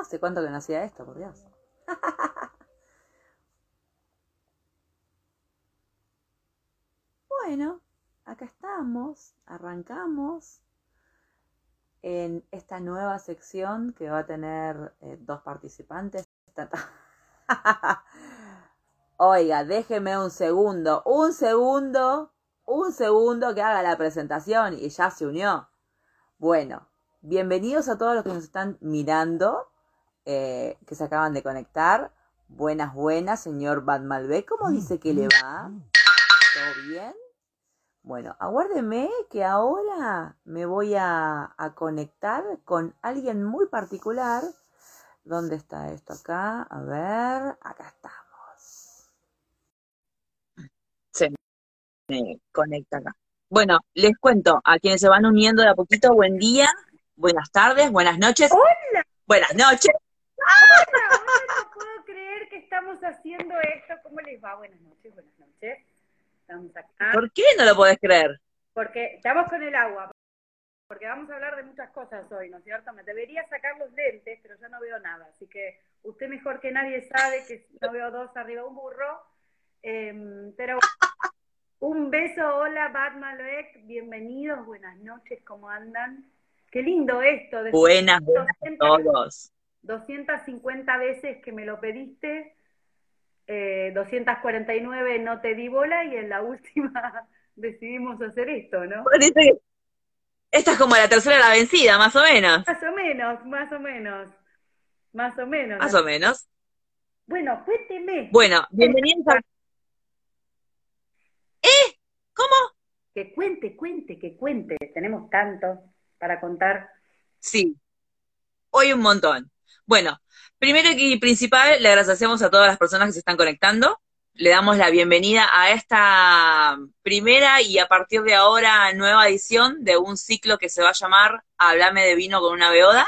¿Hace cuánto que no hacía esto, por Dios? bueno, acá estamos, arrancamos en esta nueva sección que va a tener eh, dos participantes. Oiga, déjeme un segundo, un segundo, un segundo que haga la presentación y ya se unió. Bueno, bienvenidos a todos los que nos están mirando, eh, que se acaban de conectar. Buenas, buenas, señor Bad Malbec. ¿Cómo dice que le va? ¿Todo bien? Bueno, aguárdeme que ahora me voy a, a, conectar con alguien muy particular. ¿Dónde está esto acá? A ver, acá estamos. Se me conecta acá. Bueno, les cuento a quienes se van uniendo de a poquito, buen día, buenas tardes, buenas noches. Hola. Buenas noches. Hola, no puedo creer que estamos haciendo esto. ¿Cómo les va? Buenas noches, buenas noches. Estamos acá. ¿Por qué no lo podés creer? Porque estamos con el agua. Porque vamos a hablar de muchas cosas hoy, ¿no es cierto? Me debería sacar los lentes, pero ya no veo nada. Así que usted mejor que nadie sabe que no veo dos arriba un burro. Eh, pero un beso, hola Batman bienvenidos, buenas noches, ¿cómo andan? Qué lindo esto. De buenas, buenas 200, a todos. 250 veces que me lo pediste, eh, 249 no te di bola y en la última decidimos hacer esto, ¿no? Esta es como la tercera la vencida, más o menos. Más o menos, más o menos. Más o menos. Más o menos. Bueno, cuénteme. Bueno, bienvenidos a... ¿Eh? ¿Cómo? Que cuente, cuente, que cuente. Tenemos tanto para contar. Sí. Hoy un montón. Bueno, primero y principal, le agradecemos a todas las personas que se están conectando. Le damos la bienvenida a esta primera y a partir de ahora nueva edición de un ciclo que se va a llamar Hablame de vino con una beoda,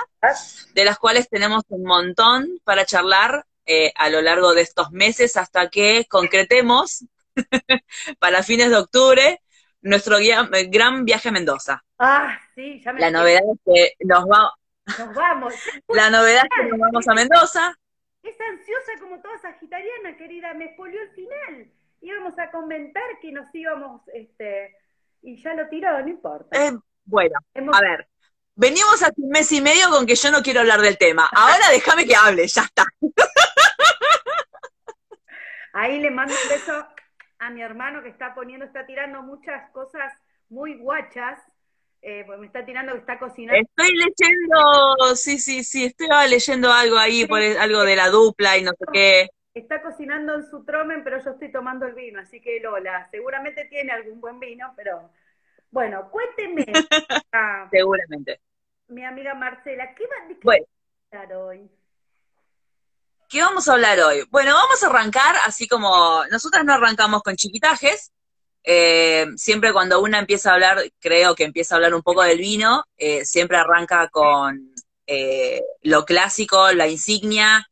de las cuales tenemos un montón para charlar eh, a lo largo de estos meses hasta que concretemos para fines de octubre nuestro gran viaje a Mendoza. Ah, sí, ya me La novedad es que nos va, nos vamos. La novedad es que nos vamos a Mendoza. Es ansiosa como toda sagitariana, querida, me expolió el final. Íbamos a comentar que nos íbamos, este, y ya lo tiró, no importa. Eh, bueno, Hemos... a ver, venimos hace un mes y medio con que yo no quiero hablar del tema. Ahora déjame que hable, ya está. Ahí le mando un beso a mi hermano que está poniendo, está tirando muchas cosas muy guachas eh, pues me está tirando que está cocinando. Estoy leyendo, sí, sí, sí, estaba leyendo algo ahí, por algo de la dupla y no sé qué. Está cocinando en su tromen, pero yo estoy tomando el vino, así que Lola, seguramente tiene algún buen vino, pero bueno, cuénteme. ah, seguramente. Mi amiga Marcela, ¿qué va de qué bueno. hablar hoy? ¿Qué vamos a hablar hoy? Bueno, vamos a arrancar así como nosotras no arrancamos con chiquitajes, eh, siempre cuando una empieza a hablar, creo que empieza a hablar un poco del vino, eh, siempre arranca con eh, lo clásico, la insignia.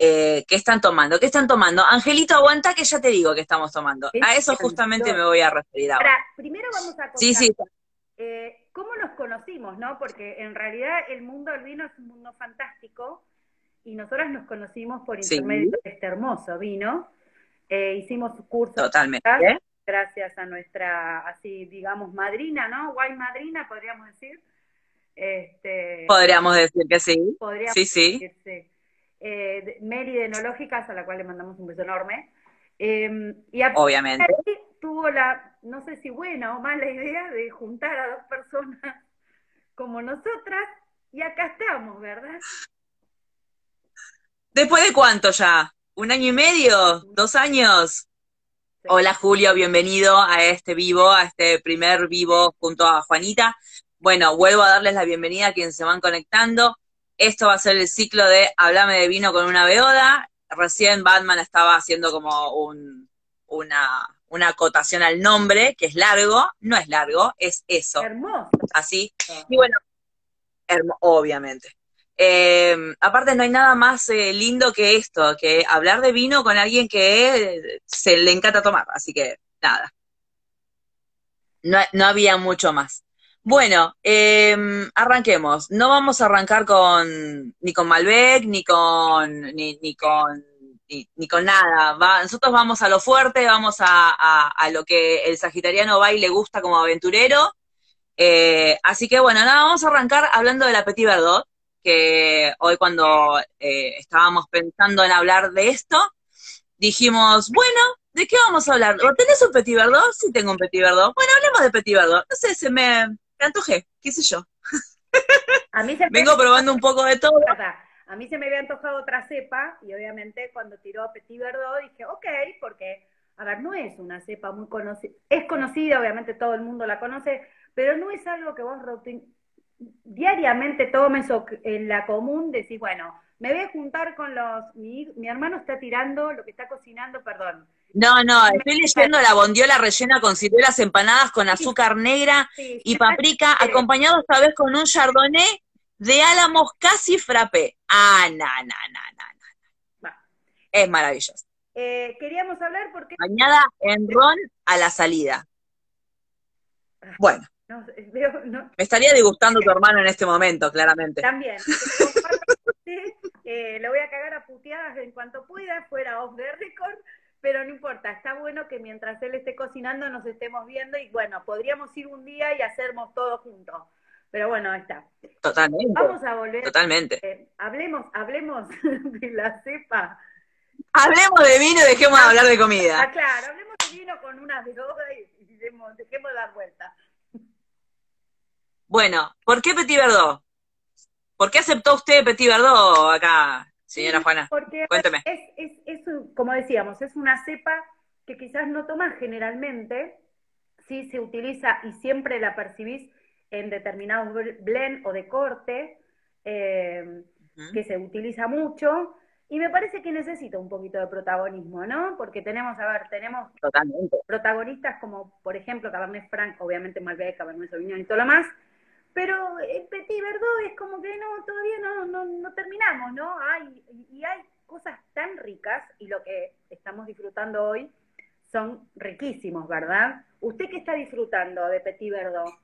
¿Qué están tomando? ¿Qué están tomando? Angelito, aguanta que ya te digo que estamos tomando. A eso justamente me voy a referir ahora. primero vamos a contar sí, sí. cómo nos conocimos, ¿no? Porque en realidad el mundo del vino es un mundo fantástico y nosotras nos conocimos por intermedio sí. de este hermoso vino. hicimos cursos. Totalmente gracias a nuestra, así digamos, madrina, ¿no? Guay madrina, podríamos decir. Este, podríamos decir que sí. Podríamos sí, sí. Decir, sí. Eh, Mary de Enológicas, a la cual le mandamos un beso enorme. Eh, y a Obviamente. tuvo la, no sé si buena o mala idea de juntar a dos personas como nosotras, y acá estamos, ¿verdad? ¿Después de cuánto ya? ¿Un año y medio? ¿Dos años? Hola Julio, bienvenido a este vivo, a este primer vivo junto a Juanita. Bueno, vuelvo a darles la bienvenida a quienes se van conectando. Esto va a ser el ciclo de Hablame de vino con una beoda. Recién Batman estaba haciendo como un, una, una acotación al nombre, que es largo. No es largo, es eso. Hermoso. Así. Y bueno, obviamente. Eh, aparte no hay nada más eh, lindo que esto, que hablar de vino con alguien que se le encanta tomar, así que nada. No, no había mucho más. Bueno, em, arranquemos. No vamos a arrancar con ni con Malbec, ni con ni, ni con ni, con nada. Nosotros vamos a lo fuerte, vamos a, a- lo que el sagitariano va y le gusta como aventurero. Eh, así que bueno, nada, vamos a arrancar hablando de la Petit Verdot, que hoy cuando eh, estábamos pensando en hablar de esto, dijimos, bueno, ¿de qué vamos a hablar? ¿O ¿Tenés un Petit Verdot? Sí tengo un Petit Verdot. Bueno, hablemos de Petit Verdot. No sé, se me, me antojé, qué sé yo. A mí se me Vengo probando un poco de todo. A mí se me había antojado otra cepa y obviamente cuando tiró Petit Verdot dije, ok, porque, a ver, no es una cepa muy conocida, es conocida, obviamente todo el mundo la conoce, pero no es algo que vos rutin- diariamente tomes en la común decís, bueno, me voy a juntar con los, mi, mi hermano está tirando lo que está cocinando, perdón. No, no, estoy leyendo la bondiola rellena con ciruelas empanadas con azúcar negra Sí, y paprika, acompañado esta vez con un chardonnay de álamos casi frappé. Ah, no, no, no, no, no. Va. Es maravilloso. Eh, queríamos hablar porque Bañada en ron a la salida. Bueno, no, veo, no, me estaría disgustando tu hermano en este momento, claramente. También. Eh, lo voy a cagar a puteadas en cuanto pueda, fuera off the record, pero no importa, está bueno que mientras él esté cocinando nos estemos viendo y bueno, podríamos ir un día y hacernos todo juntos. Pero bueno, ahí está. Totalmente, Vamos a volver. totalmente. eh, hablemos, hablemos de la cepa. Hablemos de vino y dejemos de hablar de comida. Ah, claro, hablemos de vino con una droga y, dejemos de dar vueltas. Bueno, ¿por qué Petit Verdot? ¿Por qué aceptó usted Petit Verdot acá, señora Sí, Juana? Porque Cuénteme. es, es, es como decíamos, es una cepa que quizás no tomas generalmente, sí se utiliza y siempre la percibís en determinados bl- blend o de corte, eh, que se utiliza mucho, y me parece que necesita un poquito de protagonismo, ¿no? Porque tenemos, a ver, tenemos Totalmente. protagonistas como, por ejemplo, Cabernet Franc, obviamente Malbec, Cabernet Sauvignon y todo lo más, pero el Petit Verdot es como que no, todavía no, no, no terminamos, ¿no? Hay, y hay cosas tan ricas y lo que estamos disfrutando hoy son riquísimos, ¿verdad? ¿Usted qué está disfrutando de Petit Verdot?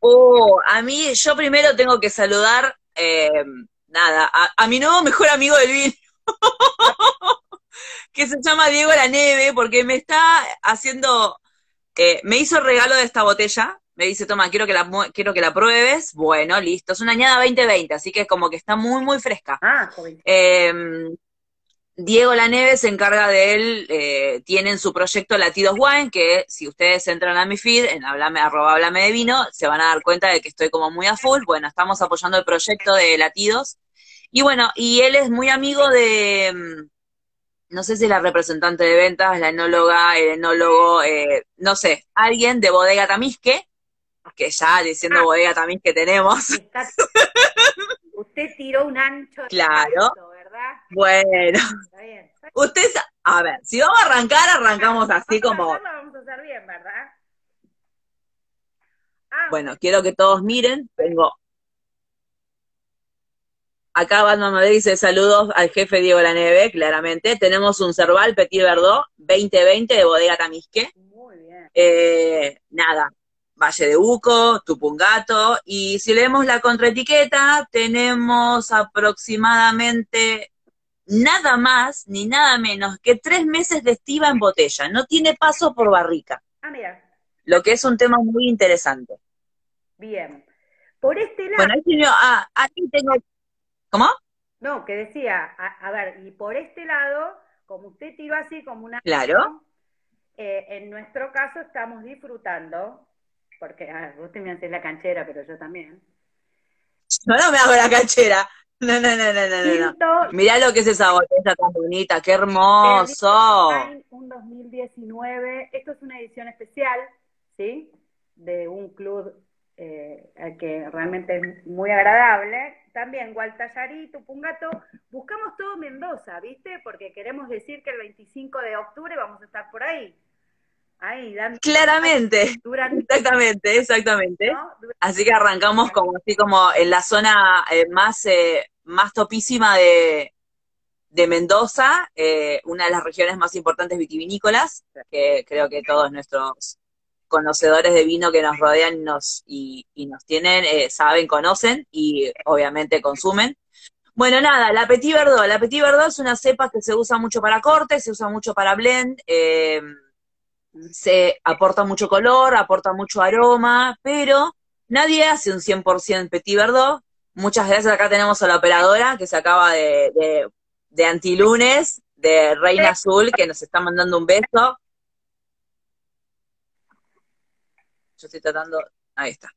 Oh, a mí, yo primero tengo que saludar, eh, nada, a, a mi nuevo mejor amigo del vino, que se llama Diego La Neve, porque me está haciendo, eh, me hizo regalo de esta botella, me dice, toma, quiero que la, quiero que la pruebes, bueno, listo, es una añada 2020, así que es como que está muy, muy fresca. Ah. Eh, Diego Laneve se encarga de él, eh, tienen su proyecto Latidos Wine, que si ustedes entran a mi feed, en hablame, arroba hablame de vino, se van a dar cuenta de que estoy como muy a full. Bueno, estamos apoyando el proyecto de Latidos. Y bueno, y él es muy amigo de, mm, no sé si es la representante de ventas, la enóloga, el enólogo, eh, no sé, alguien de Bodega Tamisque, que ya diciendo Ah. Bodega Tamisque tenemos. Está- Usted tiró un ancho Claro. salto, ¿verdad? Bueno, Está bien. Está bien. usted, a ver, si vamos a arrancar, arrancamos así Vamos a como, hacerlo, vamos a hacer bien, ¿verdad? Ah, Bueno, quiero que todos miren. Tengo. Acá Batman me dice saludos al jefe Diego Laneve, claramente. Tenemos un Cerval Petit Verdot 2020 de Bodega Tamisque. Muy bien. Eh, nada, Valle de Uco, Tupungato. Y si leemos la contraetiqueta, tenemos aproximadamente nada más ni nada menos que tres meses de estiva en botella. No tiene paso por barrica, Ah, mira, lo que es un tema muy interesante. bien. Por este lado, Bueno, tiene- ah, aquí tengo. ¿Cómo? no, que decía, a, a ver, y por este lado, como usted tiró así como una... Claro. eh, en nuestro caso estamos disfrutando, porque, a ver, vos te me haces la canchera, pero yo también. No, no me hago la canchera. No, no, no, no, no, no, Mirá lo que es esa botella tan bonita, qué hermoso. Un 2019. Esto es una edición especial, ¿sí? De un club eh, que realmente es muy agradable. También Gualtallarí, Tupungato. Buscamos todo Mendoza, ¿viste? Porque queremos decir que el 25 de octubre vamos a estar por ahí. Ahí, dando. Claramente, Durante, exactamente, exactamente. Así que arrancamos como así como en la zona eh, más, eh, más topísima de, de Mendoza, eh, una de las regiones más importantes vitivinícolas, que creo que todos nuestros conocedores de vino que nos rodean y nos, y, nos tienen, eh, saben, conocen y obviamente consumen. Bueno, nada, la Petit Verdot. La Petit Verdot es una cepa que se usa mucho para corte, se usa mucho para blend, eh, se aporta mucho color, aporta mucho aroma, pero nadie hace un 100% Petit Verdot. Muchas gracias, acá tenemos a la operadora que se acaba de, de, de Antilunes, de Reina Azul, que nos está mandando un beso. Yo estoy tratando, ahí está.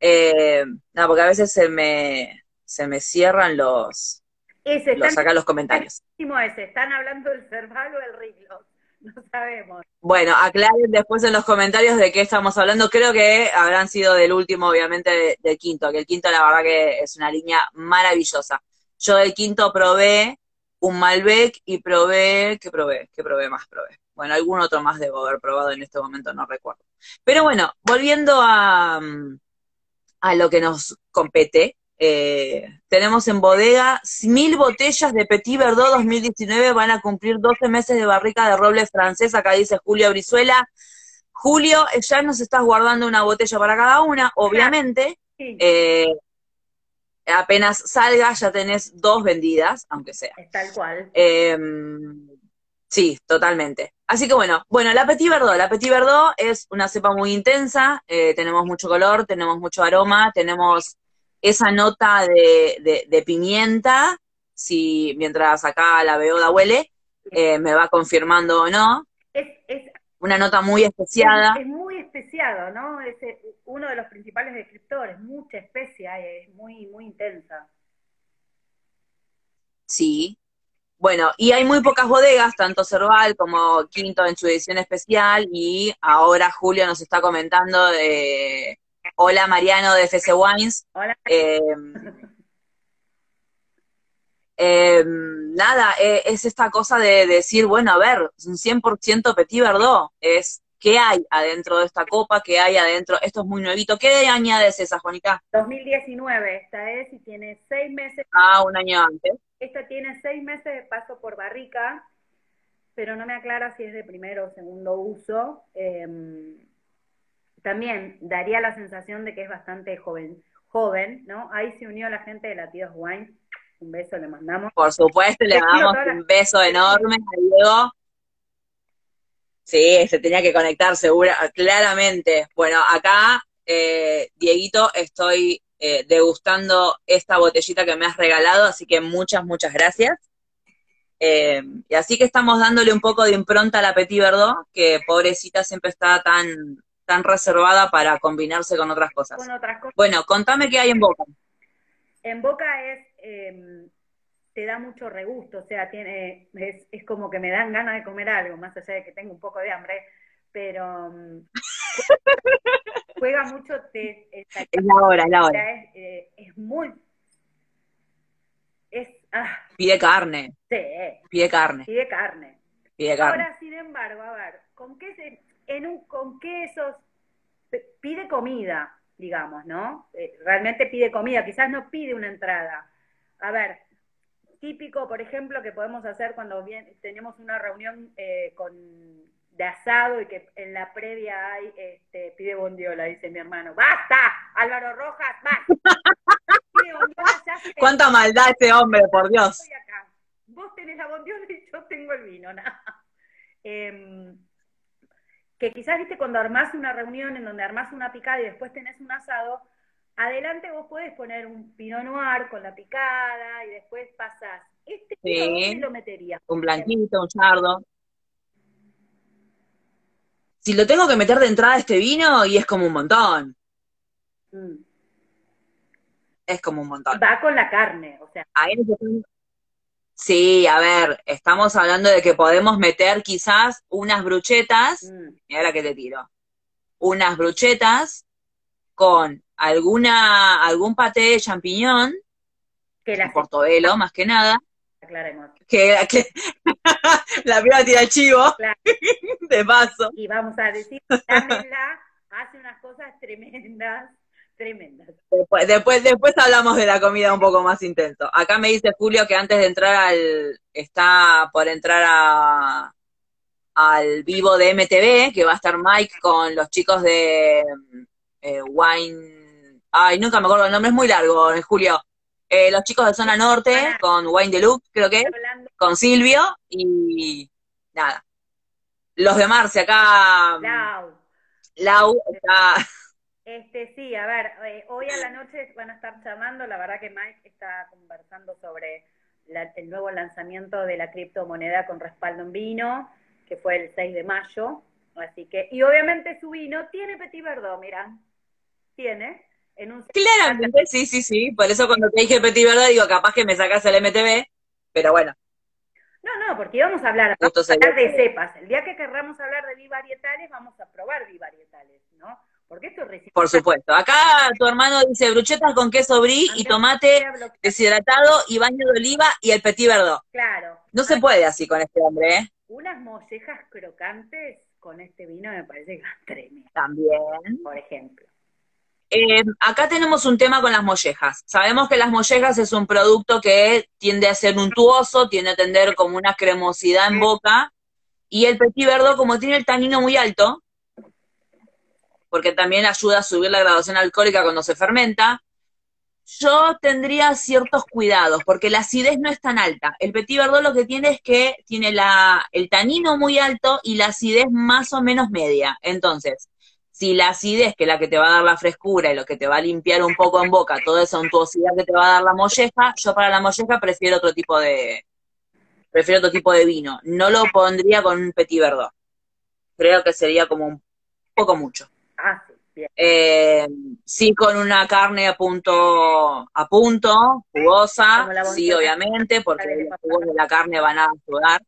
Eh, no, porque a veces se me, se me cierran los, ese, los acá los comentarios. Ese, ¿Están hablando del cerval o del riglo? No sabemos. Bueno, aclaren después en los comentarios de qué estamos hablando. Creo que habrán sido del último, obviamente, del quinto, que el quinto la verdad que es una línea maravillosa. Yo del quinto probé un Malbec y probé, ¿qué probé? ¿Qué probé más? Probé. Bueno, algún otro más debo haber probado en este momento, no recuerdo. Pero bueno, volviendo a, a lo que nos compete, eh, tenemos en bodega mil botellas de Petit Verdot 2019, van a cumplir 12 meses de barrica de roble francés, acá dice Julio Brizuela. Julio, eh, ya nos estás guardando una botella para cada una, obviamente. Eh, apenas salga ya tenés dos vendidas, aunque sea. tal cual. Em, sí, totalmente. Así que bueno, bueno, la Petit Verdot, la Petit Verdot es una cepa muy intensa, tenemos mucho color, tenemos mucho aroma, tenemos esa nota de, de, pimienta, si mientras acá la beoda huele, eh, me va confirmando o no. Es, es una nota muy especiada. Es, muy especiado, ¿no? Es eh, uno de los principales descriptores, mucha especia, es muy, muy intensa. Sí. Bueno, y hay muy pocas bodegas, tanto Cerval como Quinto en su edición especial, y ahora Julio nos está comentando de Hola Mariano de FC Wines. Hola. Em, em, nada, e, es esta cosa de, decir, bueno, a ver, un 100% Petit Verdot, es qué hay adentro de esta copa, qué hay adentro, esto es muy nuevito. ¿Qué añades esa, Juanita? 2019, esta es y tiene seis meses. Ah, un año antes. Esta tiene seis meses de paso por barrica, pero no me aclara si es de primero o segundo uso. Eh, también daría la sensación de que es bastante joven, joven, ¿no? Ahí se unió la gente de Latidos Wine. Un beso le mandamos. Por supuesto, le mandamos un beso enorme a Diego. Sí, se tenía que conectar segura, claramente. Bueno, acá, eh, Dieguito, estoy eh, degustando esta botellita que me has regalado, así que muchas, muchas gracias. Eh, y así que estamos dándole un poco de impronta a la Petit Verdot, que pobrecita siempre está tan tan reservada para combinarse con otras cosas. Bueno, contame qué hay en Boca. En Boca es, em, te da mucho regusto, o sea, tiene, es, como que me dan ganas de comer algo, más allá de que tengo un poco de hambre, pero em, juega mucho, te, es la hora, es la hora. Es, eh, es muy, es, ah, pide carne. Sí. Pide carne. Pide carne. Pide carne. Ahora, sin embargo, a ver, ¿con qué se, en un, con quesos, pide comida, digamos, ¿no? Eh, realmente pide comida, quizás no pide una entrada. A ver, típico, por ejemplo, que podemos hacer cuando bien, tenemos una reunión eh, con, de asado y que en la previa hay, este, pide bondiola, dice mi hermano. ¡Basta! Álvaro Rojas, basta. Pide bondiola, ¿Cuánta maldad este hombre, por Dios? Vos tenés la bondiola y yo tengo el vino, nada. Que quizás, viste, cuando armás una reunión en donde armás una picada y después tenés un asado, adelante vos podés poner un pinot noir con la picada y después pasás. Este sí, lo metería. Un blanquito, un chardo. Si lo tengo que meter de entrada este vino, y es como un montón. Mm. Es como un montón. Va con la carne, o sea. Ahí Sí, a ver, estamos hablando de que podemos meter quizás unas bruchetas, mm. y ahora que te tiro, unas bruchetas con alguna, algún paté de champiñón, que la portobelo más que nada, Aclaremos. que, que la piba tira el chivo, de paso. Y vamos a decir, la hace unas cosas tremendas Tremenda. Después, después, después hablamos de la comida un poco más intenso. Acá me dice Julio que antes de entrar al, está por entrar a, al vivo de MTV, que va a estar Mike con los chicos de eh, Wine. Ay, nunca me acuerdo el nombre, es muy largo, en julio. Eh, los chicos de Zona Norte, con Wine Deluxe, creo que, con Silvio, y nada. Los de Marce acá, Lau. Lau está. Este, sí, a ver, eh, hoy a la noche van a estar llamando, la verdad que Mike está conversando sobre la- el nuevo lanzamiento de la criptomoneda con respaldo en vino, que fue el 6 de mayo, así que, y obviamente su vino tiene Petit Verdot, mira, tiene, en un Claramente, sí, sí, sí. Por eso cuando te dije Petit Verdad, digo, capaz que me sacas el MTV, pero bueno, No, no, porque íbamos a hablar, vamos a hablar de cepas. El día que querramos hablar de bivarietales, vamos a probar bivarietales, ¿no? Porque esto es por supuesto. Acá tu hermano dice bruchetas con queso brie y tomate deshidratado y baño de oliva y el Petit Verdot. Claro. No se puede así con este hombre, ¿eh? Unas mollejas crocantes con este vino me parece que tremendo, También. por ejemplo. Eh, acá tenemos un tema con las mollejas. Sabemos que las mollejas es un producto que tiende a ser untuoso, tiende a tener como una cremosidad en boca, y el Petit Verdot, como tiene el tanino muy alto, porque también ayuda a subir la graduación alcohólica cuando se fermenta, yo tendría ciertos cuidados, porque la acidez no es tan alta. El Petit Verdot lo que tiene es que tiene la, el tanino muy alto y la acidez más o menos media. Entonces, si la acidez, que es la que te va a dar la frescura y lo que te va a limpiar un poco en boca, toda esa untuosidad que te va a dar la molleja, yo para la molleja prefiero otro tipo de, prefiero otro tipo de vino. No lo pondría con un Petit Verdot. Creo que sería como un poco mucho. Ah, sí, bien. Eh, sí, con una carne a punto, a punto, jugosa, sí, obviamente, porque los jugos de la carne van a ayudar.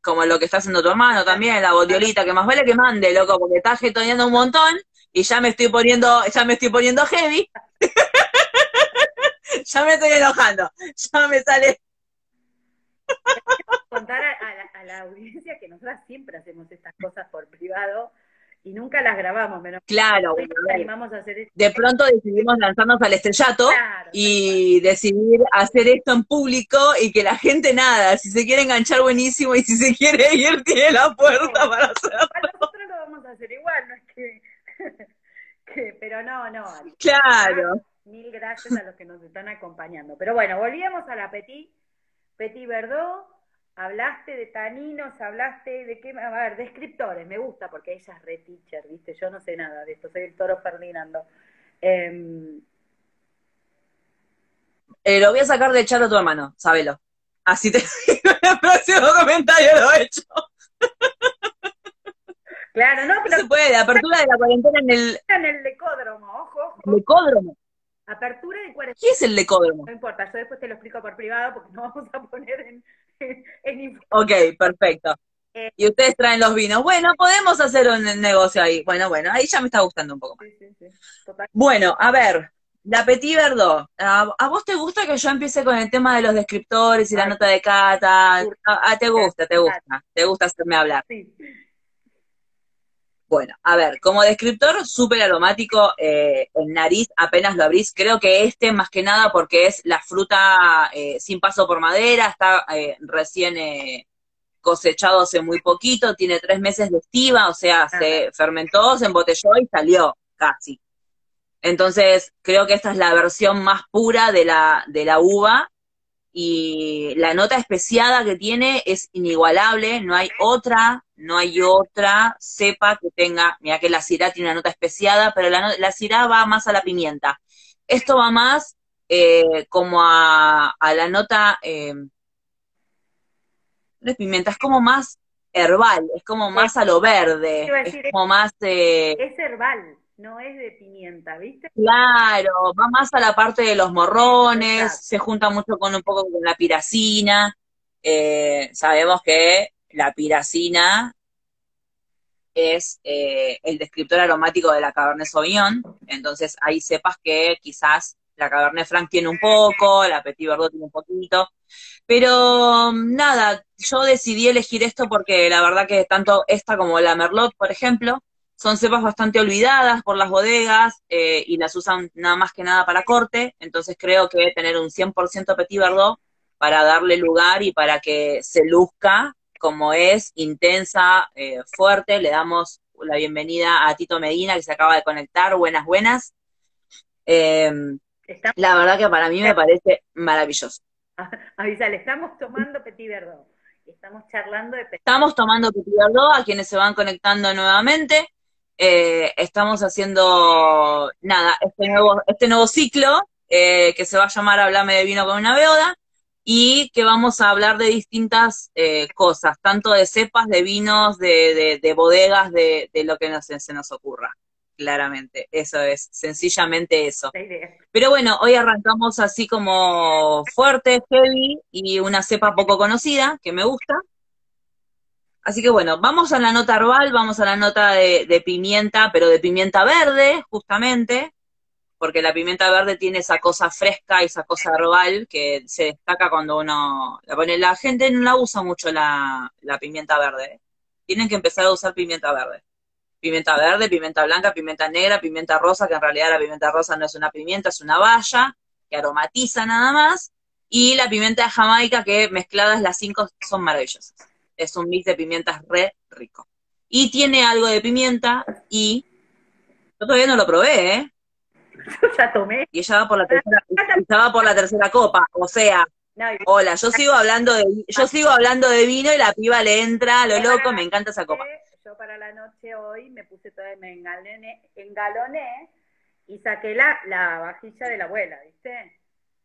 Como lo que está haciendo tu hermano también, la bondiolita, que más vale que mande, loco, porque está jetoneando un montón y ya me estoy poniendo, ya me estoy poniendo heavy. ya me estoy enojando, ya me sale. Contar a, a la, a la audiencia que nosotras siempre hacemos estas cosas por privado y nunca las grabamos, menos Claro, bueno, animamos a hacer esto. de pronto decidimos lanzarnos al estrellato. Claro, y decidir hacer esto en público y que la gente nada, si se quiere enganchar buenísimo y si se quiere ir tiene la puerta para hacerlo. Nosotros lo vamos a hacer igual, no es que, que- pero no, no. Claro. Mil gracias a los que nos están acompañando. Pero bueno, volvíamos a la Petit, Petit Verdot, hablaste de taninos, hablaste de qué, a ver, descriptores, me gusta porque ella es re teacher, ¿viste? Yo no sé nada de esto, soy el toro Ferdinando. Em, Eh, lo voy a sacar del chat a tu hermano, sábelo. Así te digo en el próximo comentario lo he hecho. claro, no, No pero se puede, apertura de la cuarentena en el en el lecódromo, ojo, ojo, lecódromo. apertura de cuarentena. ¿Qué es el lecódromo? No importa, yo después te lo explico por privado porque no vamos a poner en, en. Ok, perfecto. Eh. Y ustedes traen los vinos. Bueno, podemos hacer un negocio ahí. Bueno, bueno, ahí ya me está gustando un poco más. Sí, sí, sí, total. Bueno, a ver, la Petit Verdot. ¿A, a vos te gusta que yo empiece con el tema de los descriptores y la nota de cata? Ah, ah, te gusta, te gusta. Te gusta hacerme hablar. Sí. Bueno, a ver, como descriptor súper aromático eh, en nariz, apenas lo abrís. Creo que este más que nada porque es la fruta eh, sin paso por madera, está eh, recién eh, cosechado hace muy poquito, tiene tres meses de estiva, o sea, se fermentó, se embotelló y salió casi. Entonces, creo que esta es la versión más pura de la, de la uva y la nota especiada que tiene es inigualable, no hay otra, no hay otra cepa que tenga, mira que la cirá tiene una nota especiada, pero la, la cirá va más a la pimienta. Esto va más eh, como a, a la nota, eh, no es pimienta, es como más herbal, es como más a lo verde, es como más... eh, Es herbal, no es de pimienta, ¿viste? Claro, va más a la parte de los morrones, Exacto. se junta mucho con un poco con la piracina. Eh, sabemos que la piracina es eh, el descriptor aromático de la Cabernet Sauvignon, entonces ahí sepas que quizás la Cabernet Franc tiene un poco, la Petit Verdot tiene un poquito, pero nada, yo decidí elegir esto porque la verdad que tanto esta como la Merlot, por ejemplo, son cepas bastante olvidadas por las bodegas eh, y las usan nada más que nada para corte, entonces creo que tener un 100% Petit Verdot para darle lugar y para que se luzca como es, intensa, eh, fuerte. Le damos la bienvenida a Tito Medina, que se acaba de conectar. Buenas, buenas. Eh, la verdad que para mí me parece maravilloso. Avisale, estamos tomando Petit Verdot. Estamos charlando de Petit Estamos tomando Petit Verdot, a quienes se van conectando nuevamente. Eh, estamos haciendo, nada, este nuevo, este nuevo ciclo eh, que se va a llamar Hablame de vino con una beoda y que vamos a hablar de distintas eh, cosas, tanto de cepas, de vinos, de, de, bodegas, de, de, lo que nos, se nos ocurra. Claramente, eso es, sencillamente eso. Pero bueno, hoy arrancamos así como fuerte, heavy y una cepa poco conocida, que me gusta. Así que bueno, vamos a la nota herbal, vamos a la nota de, de pimienta, pero de pimienta verde, justamente, porque la pimienta verde tiene esa cosa fresca y esa cosa herbal que se destaca cuando uno la pone. La gente no la usa mucho la, la pimienta verde. Tienen que empezar a usar pimienta verde. Pimienta verde, pimienta blanca, pimienta negra, pimienta rosa, que en realidad la pimienta rosa no es una pimienta, es una valla que aromatiza nada más. Y la pimienta Jamaica, que mezcladas las cinco son maravillosas. Es un mix de pimientas re rico. Y tiene algo de pimienta y yo todavía no lo probé, ¿eh? ya tomé. Y ella va por la tercera, estaba por la tercera copa, o sea, hola, yo sigo hablando de, yo sigo hablando de vino y la piba le entra a lo loco, me encanta esa copa. Yo para la noche hoy me puse toda, me engaloné, engaloné y saqué la, la vajilla de la abuela, ¿viste?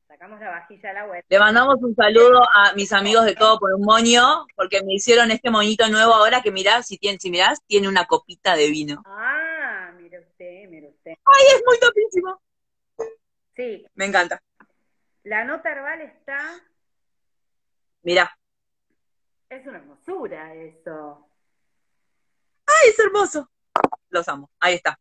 Sacamos la vajilla de la abuela. Le mandamos un saludo a mis amigos de todo por un moño, porque me hicieron este moñito nuevo ahora que mirá, si tiene, si mirás, tiene una copita de vino. Ah, usted. ¡Ay, es muy topísimo! Sí. Me encanta. La nota herbal está. Mira. Es una hermosura eso. ¡Ay, es hermoso! Los amo. Ahí está.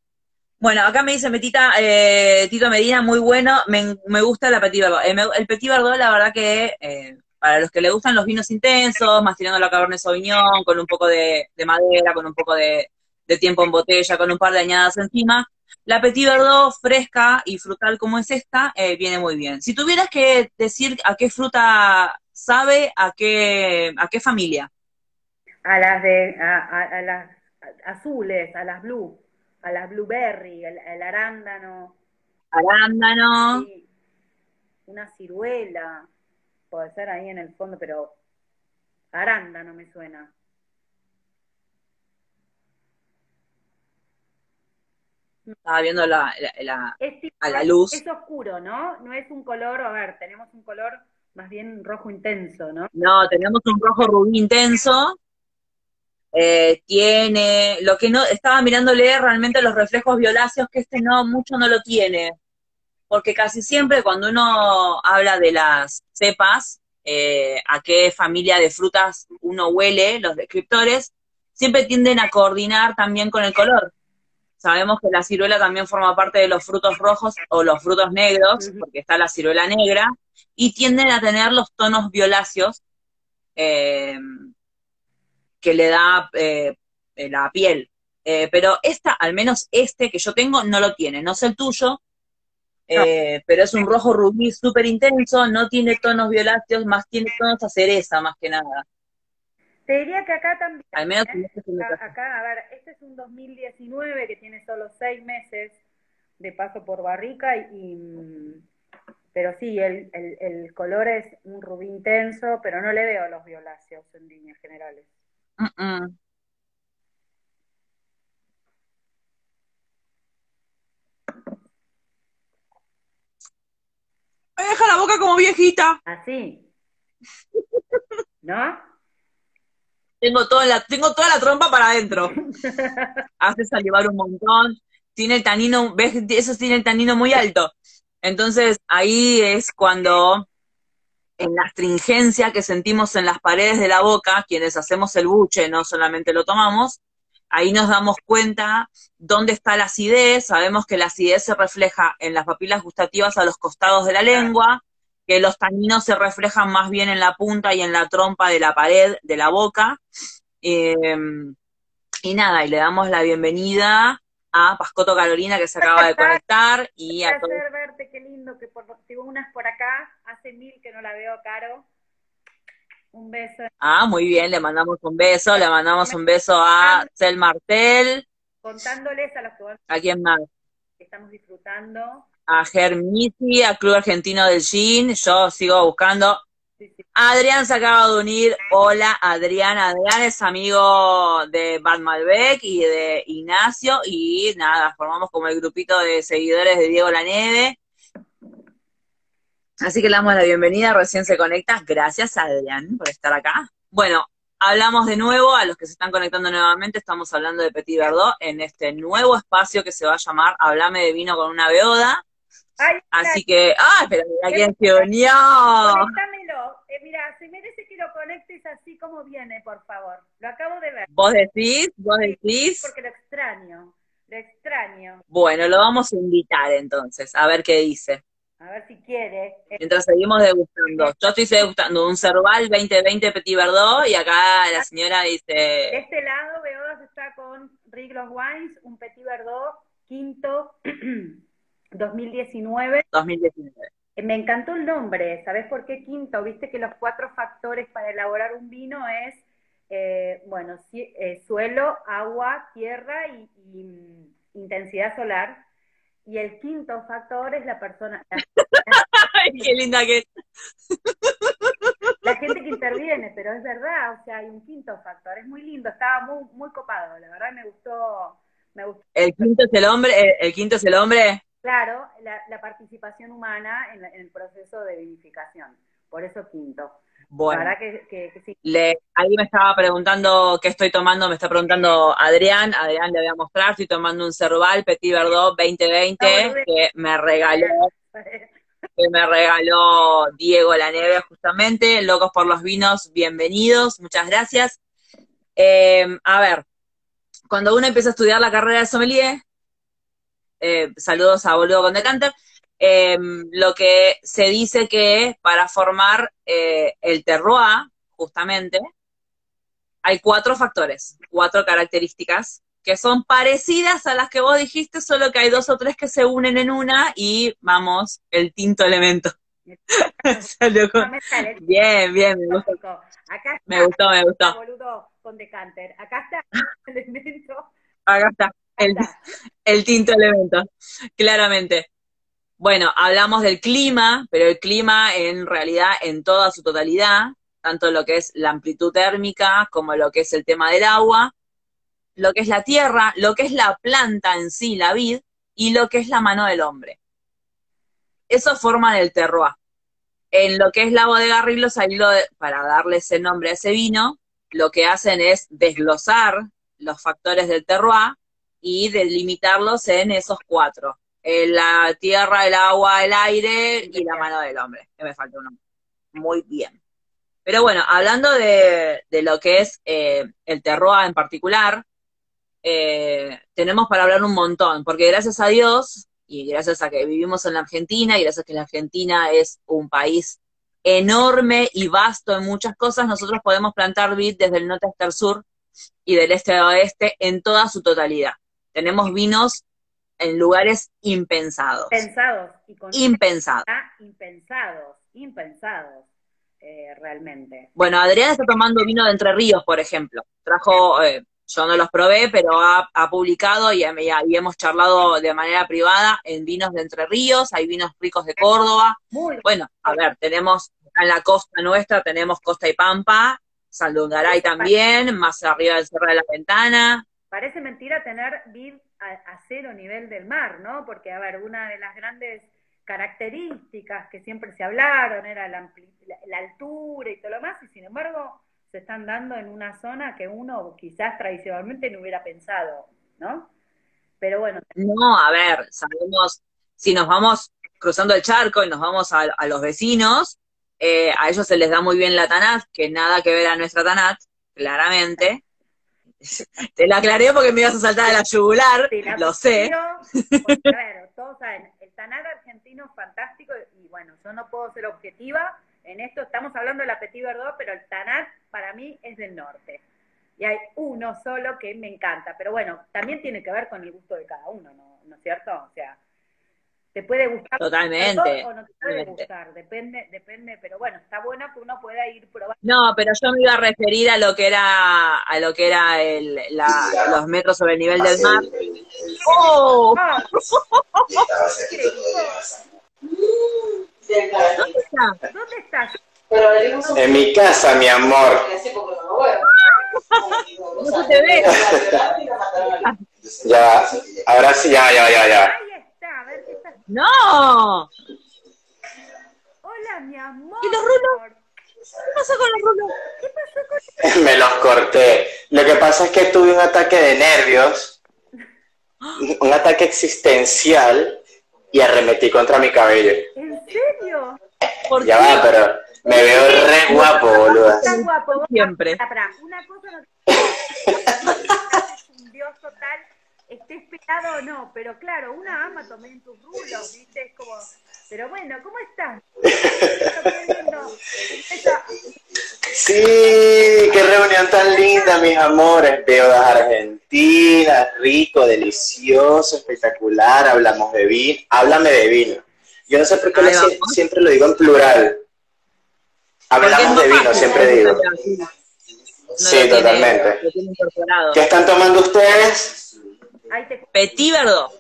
Bueno, acá me dice Metita, eh, Tito Medina, muy bueno, me, me gusta la Petit Verdot. El, el Petit Verdot, la verdad que eh, para los que le gustan los vinos intensos, más tirando la Cabernet Sauvignon, con un poco de, de madera, con un poco de, de, tiempo en botella, con un par de añadas encima, la Petit Verdot fresca y frutal como es esta, eh, viene muy bien. Si tuvieras que decir a qué fruta sabe, a qué, a qué familia. A las de, a, a, a las azules, a las blue a las blueberry, el, el arándano. Arándano. Sí, una ciruela, puede ser ahí en el fondo, pero arándano me suena. Estaba viendo la, la, la es a la luz. Es oscuro, ¿no? No es un color, a ver, tenemos un color más bien rojo intenso, ¿no? No, tenemos un rojo rubí intenso, eh, tiene, lo que no, estaba mirándole realmente los reflejos violáceos, que este no, mucho no lo tiene, porque casi siempre cuando uno habla de las cepas, eh, a qué familia de frutas uno huele, los descriptores, siempre tienden a coordinar también con el color. Sabemos que la ciruela también forma parte de los frutos rojos o los frutos negros, porque está la ciruela negra, y tienden a tener los tonos violáceos, eh, que le da eh, la piel. Eh, pero esta, al menos este que yo tengo, no lo tiene. No sé el tuyo, eh, pero es un rojo rubí súper intenso, no tiene tonos violáceos, más tiene tonos a cereza, más que nada. Te diría que acá también. Al menos ¿eh? acá, acá, a ver, este es un 2019 que tiene solo seis meses de paso por barrica y, pero sí, el, el, el color es un rubí intenso, pero no le veo los violáceos en líneas generales. Uh -uh. Me deja la boca como viejita. Así. ¿No? Tengo toda la, tengo toda la trompa para adentro. Hace salivar un montón. Tiene el tanino, ves, eso tiene el tanino muy alto. Entonces ahí es cuando en la astringencia que sentimos en las paredes de la boca, quienes hacemos el buche, no solamente lo tomamos, ahí nos damos cuenta dónde está la acidez, sabemos que la acidez se refleja en las papilas gustativas a los costados de la lengua, que los taninos se reflejan más bien en la punta y en la trompa de la pared de la boca. Eh, y nada, y le damos la bienvenida a Pascoto Carolina que se acaba de conectar y a todos. verte, qué lindo que por, tengo unas por acá, hace mil que no la veo, Caro. Un beso. Ah, muy bien, le mandamos un beso, le mandamos un beso a Cel Martel, Contándoles a los que van- ¿a quién más? que estamos disfrutando. A Germisi, a Club Argentino del Gin, yo sigo buscando. Adrián se acaba de unir, hola Adrián, Adrián es amigo de Bad Malbec y de Ignacio, y nada, formamos como el grupito de seguidores de Diego La Neve. Así que le damos la bienvenida, recién se conecta. Gracias, Adrián, por estar acá. Bueno, hablamos de nuevo, a los que se están conectando nuevamente, estamos hablando de Petit Verdot en este nuevo espacio que se va a llamar Hablame de vino con una beoda. Ay, Así que, ¡ah! Pero mira quién se unió. conéctamelo. Eh, mira, se merece que lo conectes así como viene, por favor. Lo acabo de ver. ¿Vos decís? ¿Vos decís? Porque lo extraño. Lo extraño. Bueno, lo vamos a invitar entonces, a ver qué dice. A ver si quiere. Mientras seguimos degustando. Yo estoy degustando un Cerval 2020 Petit Verdot y acá la señora de dice, este lado, Beodas está con Riglos Wines, un Petit Verdot quinto 2019. 2019. Eh, Me encantó el nombre, ¿sabes por qué quinto? Viste que los cuatro factores para elaborar un vino es, eh, bueno, eh, suelo, agua, tierra y, y, mm, intensidad solar. Y el quinto factor es la persona, la, qué linda que es. la gente que interviene, pero es verdad, o sea, hay un quinto factor, es muy lindo, estaba muy, muy copado, la verdad me gustó, me gustó. El quinto es el hombre, el, el quinto es el hombre. Claro, la, la participación humana en, la- en el proceso de vinificación, por eso quinto. Bueno, La verdad que, que- que sí. le, ahí me estaba preguntando qué estoy tomando, me está preguntando Adrián, Adrián le voy a mostrar, estoy tomando un Cerval Petit Verdot 2020 que me regaló que me regaló Diego La Neve justamente. Locos por los vinos, bienvenidos, muchas gracias. Eh, a ver, cuando uno empieza a estudiar la carrera de sommelier, eh, saludos a Boludo con Decanter, eh, lo que se dice que para formar eh, el terroir, justamente, hay cuatro factores, cuatro características que son parecidas a las que vos dijiste, solo que hay dos o tres que se unen en una y vamos, el tinto elemento. Salió con- Bien, bien, me gustó. Acá está, me gustó, me gustó. boludo, con decanter. Acá está el elemento. Acá está, el, Acá está. El tinto elemento, claramente. Bueno, hablamos del clima, pero el clima en realidad en toda su totalidad, tanto lo que es la amplitud térmica como lo que es el tema del agua, lo que es la tierra, lo que es la planta en sí, la vid, y lo que es la mano del hombre. Eso forman el terroir. En lo que es la bodega Riglos, ahí lo para darle ese nombre a ese vino, lo que hacen es desglosar los factores del terroir y delimitarlos en esos cuatro. Eh, la tierra, el agua, el aire y la mano del hombre. Que me falta uno. Muy bien. Pero bueno, hablando de, de lo que es eh, el terroir en particular, eh, tenemos para hablar un montón, porque gracias a Dios, y gracias a que vivimos en la Argentina, y gracias a que la Argentina es un país enorme y vasto en muchas cosas, nosotros podemos plantar vid desde el norte hasta el sur y del este a oeste en toda su totalidad. Tenemos vinos en lugares impensados. Pensados y con Impensados. impensados, impensados, eh, realmente. Bueno, Adrián está tomando vino de Entre Ríos, por ejemplo. Trajo, eh, yo no los probé, pero ha, ha publicado y, hemos charlado de manera privada en vinos de Entre Ríos, hay vinos ricos de Córdoba. Muy Bueno, a ver, tenemos en la costa nuestra, tenemos Costa y Pampa, Saldungaray también, más arriba del Cerro de la Ventana. Parece mentira tener vid a, cero nivel del mar, ¿no? Porque, a ver, una de las grandes características que siempre se hablaron era la altura y todo lo más, y sin embargo se están dando en una zona que uno quizás tradicionalmente no hubiera pensado, ¿no? Pero bueno, No, a ver, sabemos, si nos vamos cruzando el charco y nos vamos a, a los vecinos, eh, a ellos se les da muy bien la Tanat, que nada que ver a nuestra Tanat, claramente. Te la aclaré porque me ibas a saltar de la yugular, Sí, la lo sé. porque, a ver, todos saben, el tanar argentino es fantástico y bueno, yo no puedo ser objetiva en esto, estamos hablando del Petit Verdot, pero el tanar para mí es del norte. Y hay uno solo que me encanta, pero bueno, también tiene que ver con el gusto de cada uno, ¿no, ¿No es cierto? O sea, te puede gustar Totalmente, o no te puede totalmente. gustar, depende, depende, pero bueno, está bueno que uno pueda ir probando. No, pero yo me iba a referir a lo que era, a lo que era el, la- los metros sobre el nivel del mar. ¡Oh! Ah, ¿Dónde está? ¿Dónde estás? En mi casa, mi amor. No se te ve. Ya, ahora sí, ya, ya, ya, ya. Ahí está, a ver qué estás. ¡No! Hola, mi amor. ¿Y los rulos? ¿Qué pasó con los rulos? ¿Qué pasó con Me los corté. Lo que pasa es que tuve un ataque de nervios, un ataque existencial y arremetí contra mi cabello. ¿En serio? ¿Por Ya qué? va, pero me veo re guapo, boluda. Está guapo. Siempre. Una cosa no es un dios total, estés pelado o no, pero claro, una ama tomé en tus rulos, ¿viste? Es como, pero bueno, ¿cómo estás? Sí, qué reunión tan linda, mis amores. Veo las argentinas, rico, delicioso, espectacular. Hablamos de vino. Háblame de vino. Yo no sé por qué siempre lo digo en plural. Hablamos de vino, siempre digo. No Sí, tiene- totalmente. ¿Qué están tomando ustedes? Ahí te Petit Verdot.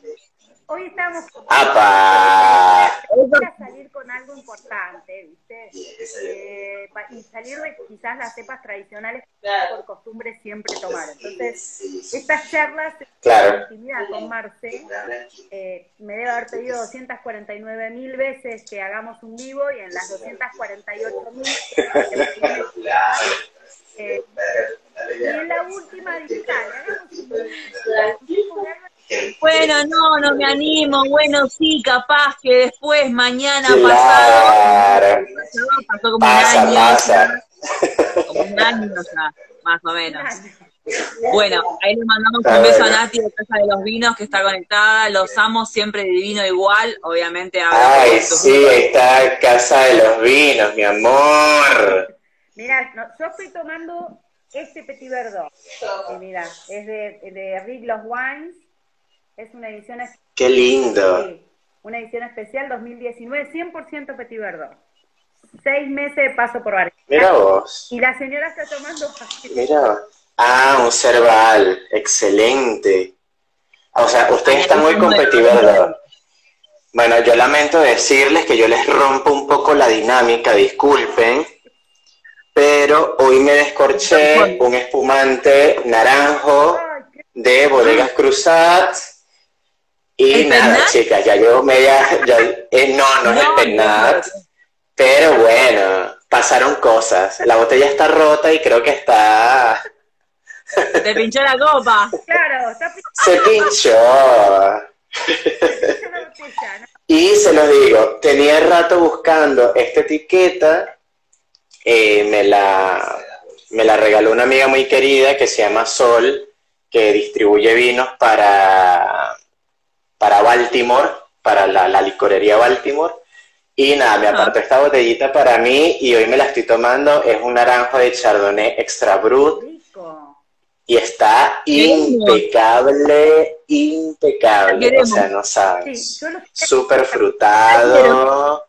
Hoy estamos ¡Apa! para salir con algo importante, ¿viste? Eh, y salir de quizás las cepas tradicionales que por costumbre siempre tomar. Entonces, estas charlas Claro. intimidad con Marce, eh, me debe haber pedido 249 mil veces que hagamos un vivo y en las 248 mil eh, y en la última digital, vivo. Bueno, no, no me animo. Bueno, sí, capaz que después, mañana, pasado, Claro. pasó como Pasa, un año. pasa. Como un año ya, más o menos. Bueno, ahí le mandamos un beso a. Nati de Casa de los Vinos, que está conectada. Los amo siempre divino igual. Obviamente Ay, sí, está Casa de los Vinos, mi amor. Mirá, no, yo estoy tomando este Petit Verdot. Y mira, es de, de Rick Los Wines. Es una edición, es- Qué lindo. sí, una edición especial 2019, 100% Petit Verdot. Seis meses de paso por bar. Mira vos. Y la señora está tomando Mira. Ah, un cerval. Excelente. O sea, ustedes están muy competitivos. Bueno, yo lamento decirles que yo les rompo un poco la dinámica, disculpen, pero hoy me descorché un espumante naranjo de Bodegas Cruzat. Y ¿El nada, chicas, ya yo media, ya, eh, no, no es el No, Pernat, pero bueno, pasaron cosas. La botella está rota y creo que está, Te pinchó la copa. Claro, está pinchando se pinchó. Y se los digo, tenía rato buscando esta etiqueta, eh, me, la, me la regaló una amiga muy querida que se llama Sol, que distribuye vinos para, para Baltimore, para la, la licorería Baltimore. Y nada, me Ajá. apartó esta botellita para mí y hoy me la estoy tomando. Es un naranjo de Chardonnay Extra Brut Rico. y está impecable, impecable. O sea, no sabes. Sí, Súper frutado.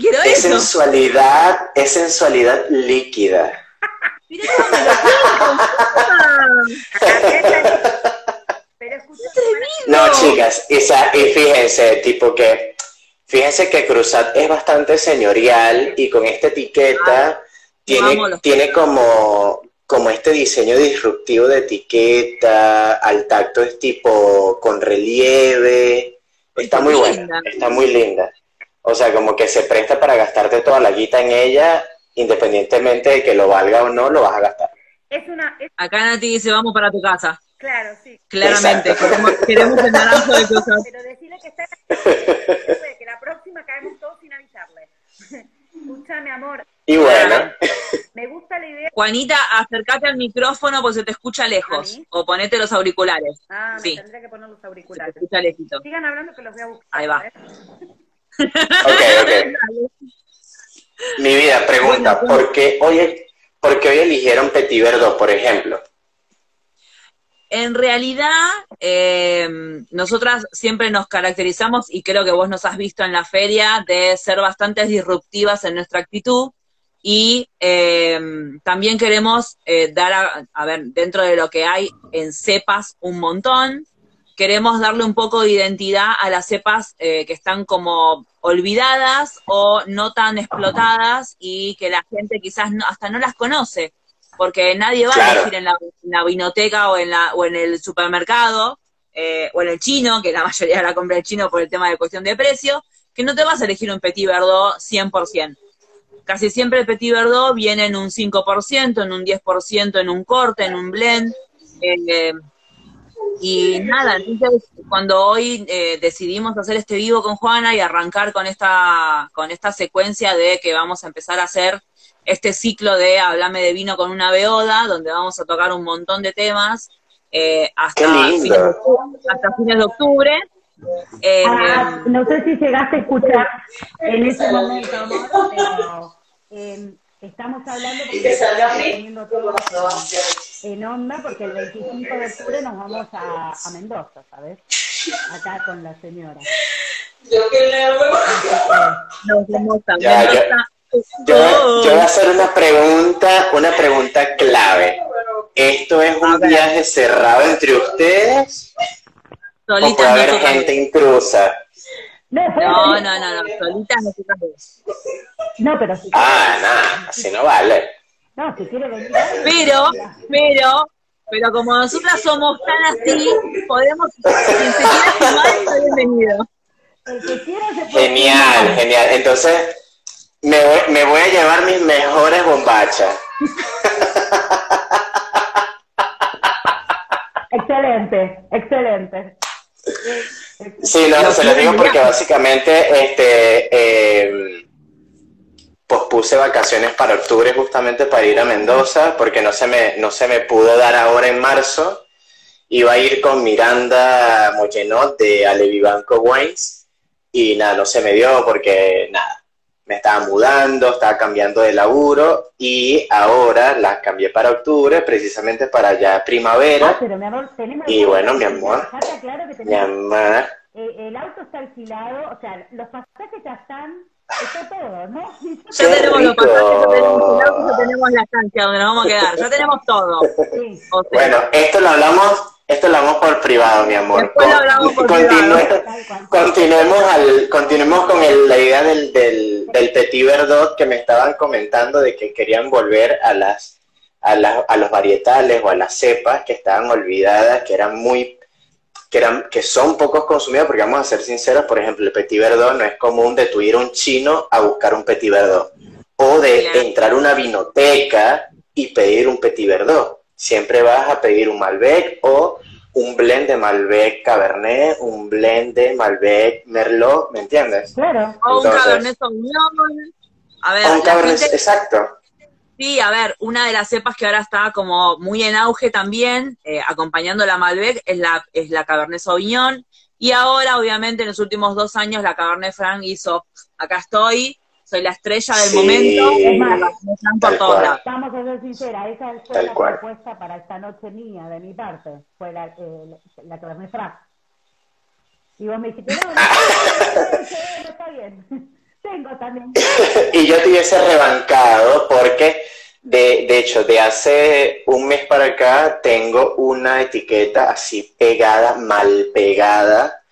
Quiero Es eso. sensualidad, es sensualidad líquida. Mirá cómo me lo pinta. Pero escucha, No, chicas, esa, y fíjense, tipo que, fíjense que Cruzat es bastante señorial y con esta etiqueta tiene, tiene como, como este diseño disruptivo de etiqueta, al tacto es tipo con relieve, está muy buena, está muy linda. O sea, como que se presta para gastarte toda la guita en ella, independientemente de que lo valga o no, lo vas a gastar. es una, es, Acá Nati dice, vamos para tu casa. claro, sí. Claramente, queremos, queremos el naranjo de cosas. Pero decirle que está que la próxima caemos todos sin avisarle. Escúchame, amor, Y bueno, me gusta la idea. Juanita, acércate al micrófono porque se te escucha ¿A lejos. O ponete los auriculares. Ah, Sí. me tendré que poner los Se te auriculares. escucha lejito. Sigan hablando que los voy a buscar. Ahí va. ¿eh? Ok, ok. Mi vida, pregunta, ¿por qué hoy, por qué hoy eligieron Petit Verdot, por ejemplo? en realidad, eh, nosotras siempre nos caracterizamos, y creo que vos nos has visto en la feria, de ser bastante disruptivas en nuestra actitud. Y eh, también queremos eh, dar, a, a, ver, dentro de lo que hay en cepas un montón, queremos darle un poco de identidad a las cepas que están como olvidadas o no tan explotadas y que la gente quizás no, hasta no las conoce porque nadie va claro. a elegir en la, en la, vinoteca o en, la, o en el supermercado eh, o en el chino, que la mayoría la compra el chino por el tema de cuestión de precio, que no te vas a elegir un Petit Verdot 100%. Casi siempre el Petit Verdot viene en un 5%, en un 10%, en un corte, en un blend. Eh, y nada, entonces cuando hoy eh, decidimos hacer este vivo con Juana y arrancar con esta, con esta secuencia de que vamos a empezar a hacer este ciclo de Hablame de vino con una beoda, donde vamos a tocar un montón de temas eh, hasta, fines de octubre, hasta fines de octubre. Eh, ah, no sé si llegaste a escuchar en ese momento, amor, pero eh, estamos hablando porque estamos teniendo todo en onda, porque el 25 de octubre nos vamos a, a Mendoza, ¿sabes? Acá con la señora. Yo que le Nos vamos a Mendoza. Yo, yo, voy a hacer una pregunta, una pregunta clave. ¿Esto es un viaje cerrado entre ustedes? Solita ¿O puede haber gente intrusa? No, no, no, no, solita no No, pero si Ah, nada, así no vale. No, si quiere venir. Pero, pero, pero como nosotras somos tan así, podemos, si se quiere sumar, está bienvenido. El que quiera se puede Genial, genial. Entonces, me voy, me voy a llevar mis mejores bombachas. excelente, excelente. Sí, no, se lo digo porque básicamente este eh, pospuse vacaciones para octubre justamente para ir a Mendoza porque no se me, no se me pudo dar ahora en marzo. Iba a ir con Miranda Mollenot de Alevivanco Wines y nada, no se me dio porque nada, me estaba mudando, estaba cambiando de laburo y ahora la cambié para octubre, precisamente para ya primavera. Ah, pero mi amor, tenemos y bueno, mi amor, claro que mi amor. Eh, el auto está alquilado, o sea, los pasajes ya están, está todo, ¿no? Ya tenemos los pasajes, ya tenemos el auto, ya tenemos la estancia donde nos vamos a quedar, ya tenemos todo. Sí. O sea, Bueno, esto lo hablamos, esto lo hablamos por privado, mi amor. Después lo hablamos por Continue- privado. Tal cual. continuemos, al, continuemos con el- la idea del, del, del Petit Verdot que me estaban comentando de que querían volver a las a, las- a los varietales o a las cepas que estaban olvidadas, que eran muy que eran que son pocos consumidos, porque vamos a ser sinceros, por ejemplo, el Petit Verdot no es común de tú ir a un chino a buscar un Petit Verdot o de entrar a una vinoteca y pedir un Petit Verdot. Siempre vas a pedir un Malbec o un blend de Malbec Cabernet, un blend de Malbec Merlot, ¿me entiendes? Claro. O un Cabernet Sauvignon. A ver, O un Cabernet, gente- exacto. Sí, a ver, una de las cepas que ahora está como muy en auge también, eh, acompañando la Malbec, es la, es la Cabernet Sauvignon. Y ahora, obviamente, en los últimos dos años, la Cabernet Franc hizo, acá estoy, soy la estrella del Sí, momento, Es más, Cabernet Franc por todos lados. Vamos a ser sinceras, esa fue Tal la cual. propuesta para esta noche mía, de mi parte, fue la, eh, la que me frac. Y vos me dijiste, no, no, no, no, no, está bien. Tengo también. y yo te hubiese rebancado porque, de, de hecho, de hace un mes para acá tengo una etiqueta así pegada, mal pegada,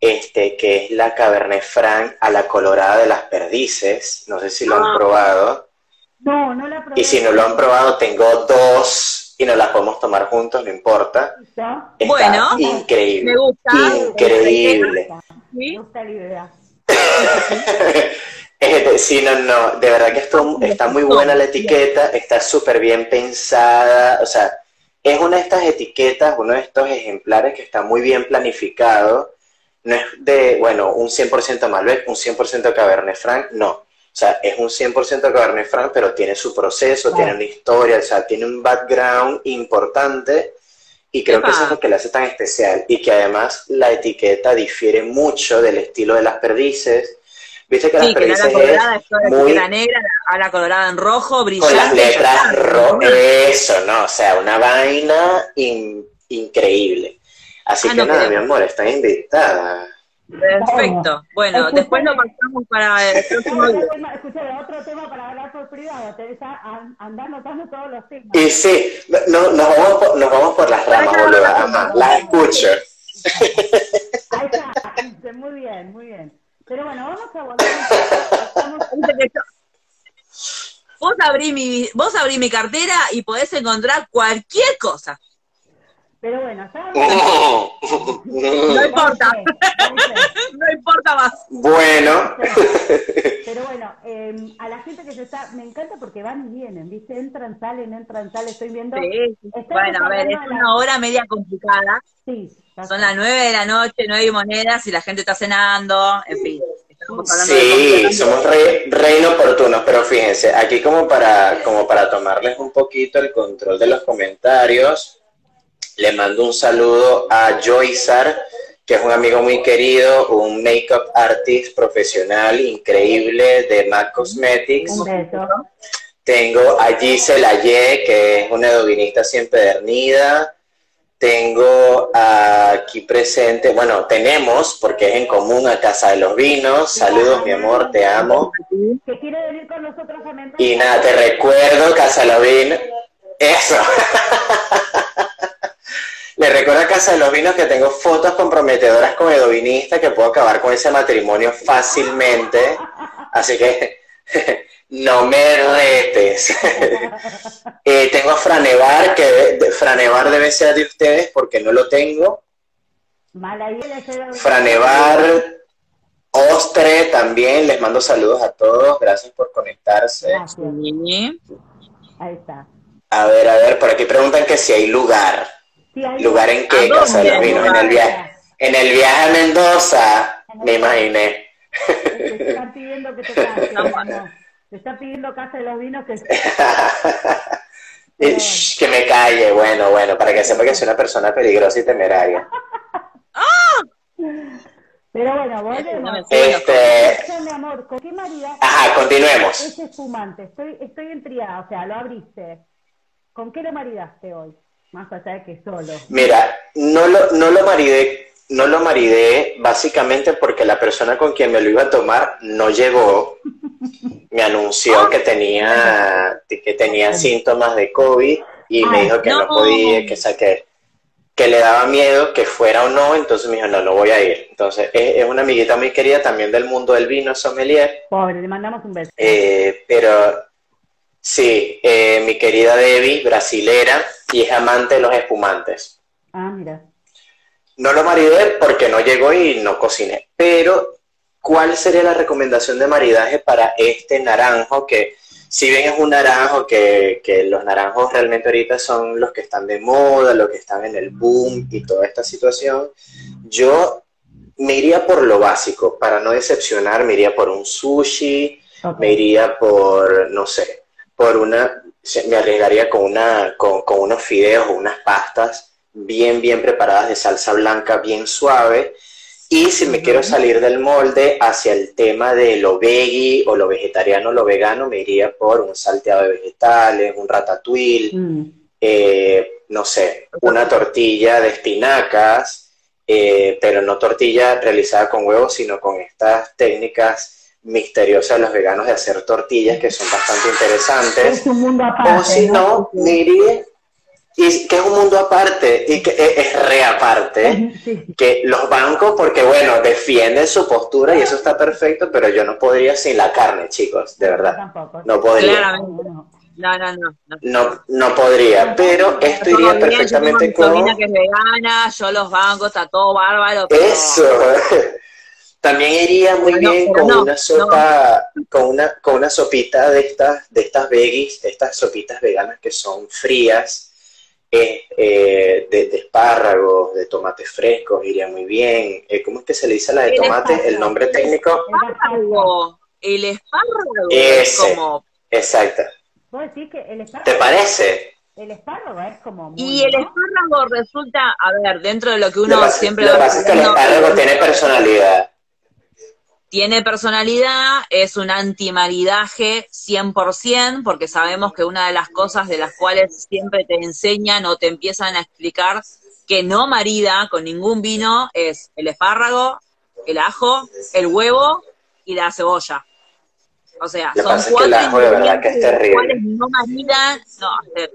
este, que es la Cabernet Franc a la colorada de las perdices. No sé si lo han Ah. probado. No, no la probé. Y si no lo han probado, tengo dos y nos las podemos tomar juntos, no importa. Bueno, increíble. me gusta. Increíble. Me ¿Sí? gusta la idea. Este, sí, no, no, de verdad que esto, está muy buena la etiqueta, está súper bien pensada, o sea, es una de estas etiquetas, uno de estos ejemplares que está muy bien planificado, no es de, bueno, un 100% Malbec, un 100% Cabernet Franc, no, o sea, es un 100% Cabernet Franc, pero tiene su proceso, Claro. tiene una historia, o sea, tiene un background importante y creo que eso es lo que le hace tan especial y que además la etiqueta difiere mucho del estilo de las perdices. Viste que las que la perdices colorada, es la negra, a la colorada en rojo, con las brillante. letras ya está. ro eso, ¿no? O sea, una vaina in- increíble. Así Ah, que no nada, mi amor, están invitadas. Perfecto. Bueno, después lo pasamos para el próximo Otro día. tema, escucha, otro tema para hablar por privado, Teresa, an- andar notando todos los temas. Y sí, no, nos, vamos por, nos vamos por las ramas, boludo. Ajá, las escucho. Ahí está, muy bien, muy bien. Pero bueno, vamos a volver. Estamos- Vos abrí mi, vos abrí mi cartera y podés encontrar cualquier cosa. Pero bueno, estábamos. No importa, no importa más. bueno, Pero bueno, eh, a la gente que se está, me encanta porque van y vienen, ¿viste? Entran, salen, entran, salen, estoy viendo. Sí, Bueno, a ver, es una la- hora media complicada. Sí, ya Son las nueve de la noche, nueve y monedas, y la gente está cenando, en fin. Estamos hablando de sí, somos re, re inoportunos, pero fíjense, aquí como para, como para tomarles un poquito el control de los comentarios, le mando un saludo a Joyzar, que es un amigo muy querido, un makeup artist profesional increíble de MAC Cosmetics. Un beso. Tengo a Giselle Aye, que es una dovinista siempre empedernida. Tengo aquí presente, bueno, tenemos, porque es en común, a Casa de los Vinos. Saludos, mi amor, te amo. Que quiere venir con nosotros a. Y nada, te recuerdo, Casa de los Vinos. Eso. Le recuerdo a Casa de los Vinos que tengo fotos comprometedoras con el dovinista, que puedo acabar con ese matrimonio fácilmente. Así que no me retes. Eh, tengo a Franevar, que de- Franevar debe ser de ustedes porque no lo tengo. Franevar, Ostre también, les mando saludos a todos, gracias por conectarse. Gracias. Ahí está. A ver, a ver, por aquí preguntan que si hay lugar. Sí, hay ¿Lugar en qué? ¿A Casa de los dónde? Vinos, en el viaje. En el viaje a Mendoza, me imaginé. Te están pidiendo que te cases. Te están pidiendo casa de los vinos que que me calle, bueno, bueno, para que sepa que soy una persona peligrosa y temeraria. Pero bueno, volvemos. Este, mi amor, ¿con qué maridaje ajá, continuemos. ese espumante? Estoy, estoy intrigada, o sea, lo abriste. ¿Con qué lo maridaste hoy? Más allá de que solo. Mira, no lo, no lo maridé, no lo maridé básicamente porque la persona con quien me lo iba a tomar no llegó. Me anunció que tenía, que tenía síntomas de COVID y me dijo que no, no. podía, que saqué, que le daba miedo que fuera o no, entonces me dijo, no, no voy a ir. Entonces, es, es una amiguita muy querida también del mundo del vino, sommelier, Pobre, le mandamos un beso. eh, pero sí, eh, mi querida Debbie, brasilera, y es amante de los espumantes. Ah, mira. No lo maridé porque no llegó y no cociné. Pero, ¿cuál sería la recomendación de maridaje para este naranjo? Que si bien es un naranjo, que, que los naranjos realmente ahorita son los que están de moda, los que están en el boom y toda esta situación, yo me iría por lo básico. Para no decepcionar, me iría por un sushi, me iría por, no sé, por una, me arriesgaría con, una, con, con unos fideos o unas pastas bien, bien preparadas de salsa blanca, bien suave. Y si me quiero salir del molde hacia el tema de lo veggie o lo vegetariano o lo vegano, me iría por un salteado de vegetales, un ratatouille, Mm. eh, no sé, una tortilla de espinacas, eh, pero no tortilla realizada con huevos, sino con estas técnicas misteriosas de los veganos de hacer tortillas que son bastante interesantes. Es un mundo aparte. O si no, me iría, y que es un mundo aparte, y que es, es re aparte, Sí. que los bancos, porque bueno, defienden su postura y eso está perfecto, pero yo no podría sin la carne, chicos, de verdad. Tampoco. No podría. Claramente. No, no. No, no, no. no. No, no podría, pero esto iría bien, yo tengo perfectamente mi con... que es vegana, yo los bancos, está todo bárbaro. pero- Eso. También iría muy no, bien con no, una sopa, con una, con una sopita de estas, de estas veggies, de estas sopitas veganas que son frías, eh, eh, de, de espárragos, de tomates frescos, iría muy bien. Eh, ¿Cómo es que se le dice a la de El tomate? El nombre técnico. espárrago. El espárrago es como. Exacto. Que el ¿Te espárrago, parece? el espárrago es como muy, Y el espárrago resulta, a ver, dentro de lo que Lo uno pasa- siempre lo que pasa es que el espárrago tiene personalidad. Tiene personalidad, es un antimaridaje 100%, porque sabemos que una de las cosas de las cuales siempre te enseñan o te empiezan a explicar que no marida con ningún vino es el espárrago, el ajo, el huevo y la cebolla. O sea, Lo son pasa es que cuatro que es cuales no maridan, no, eh,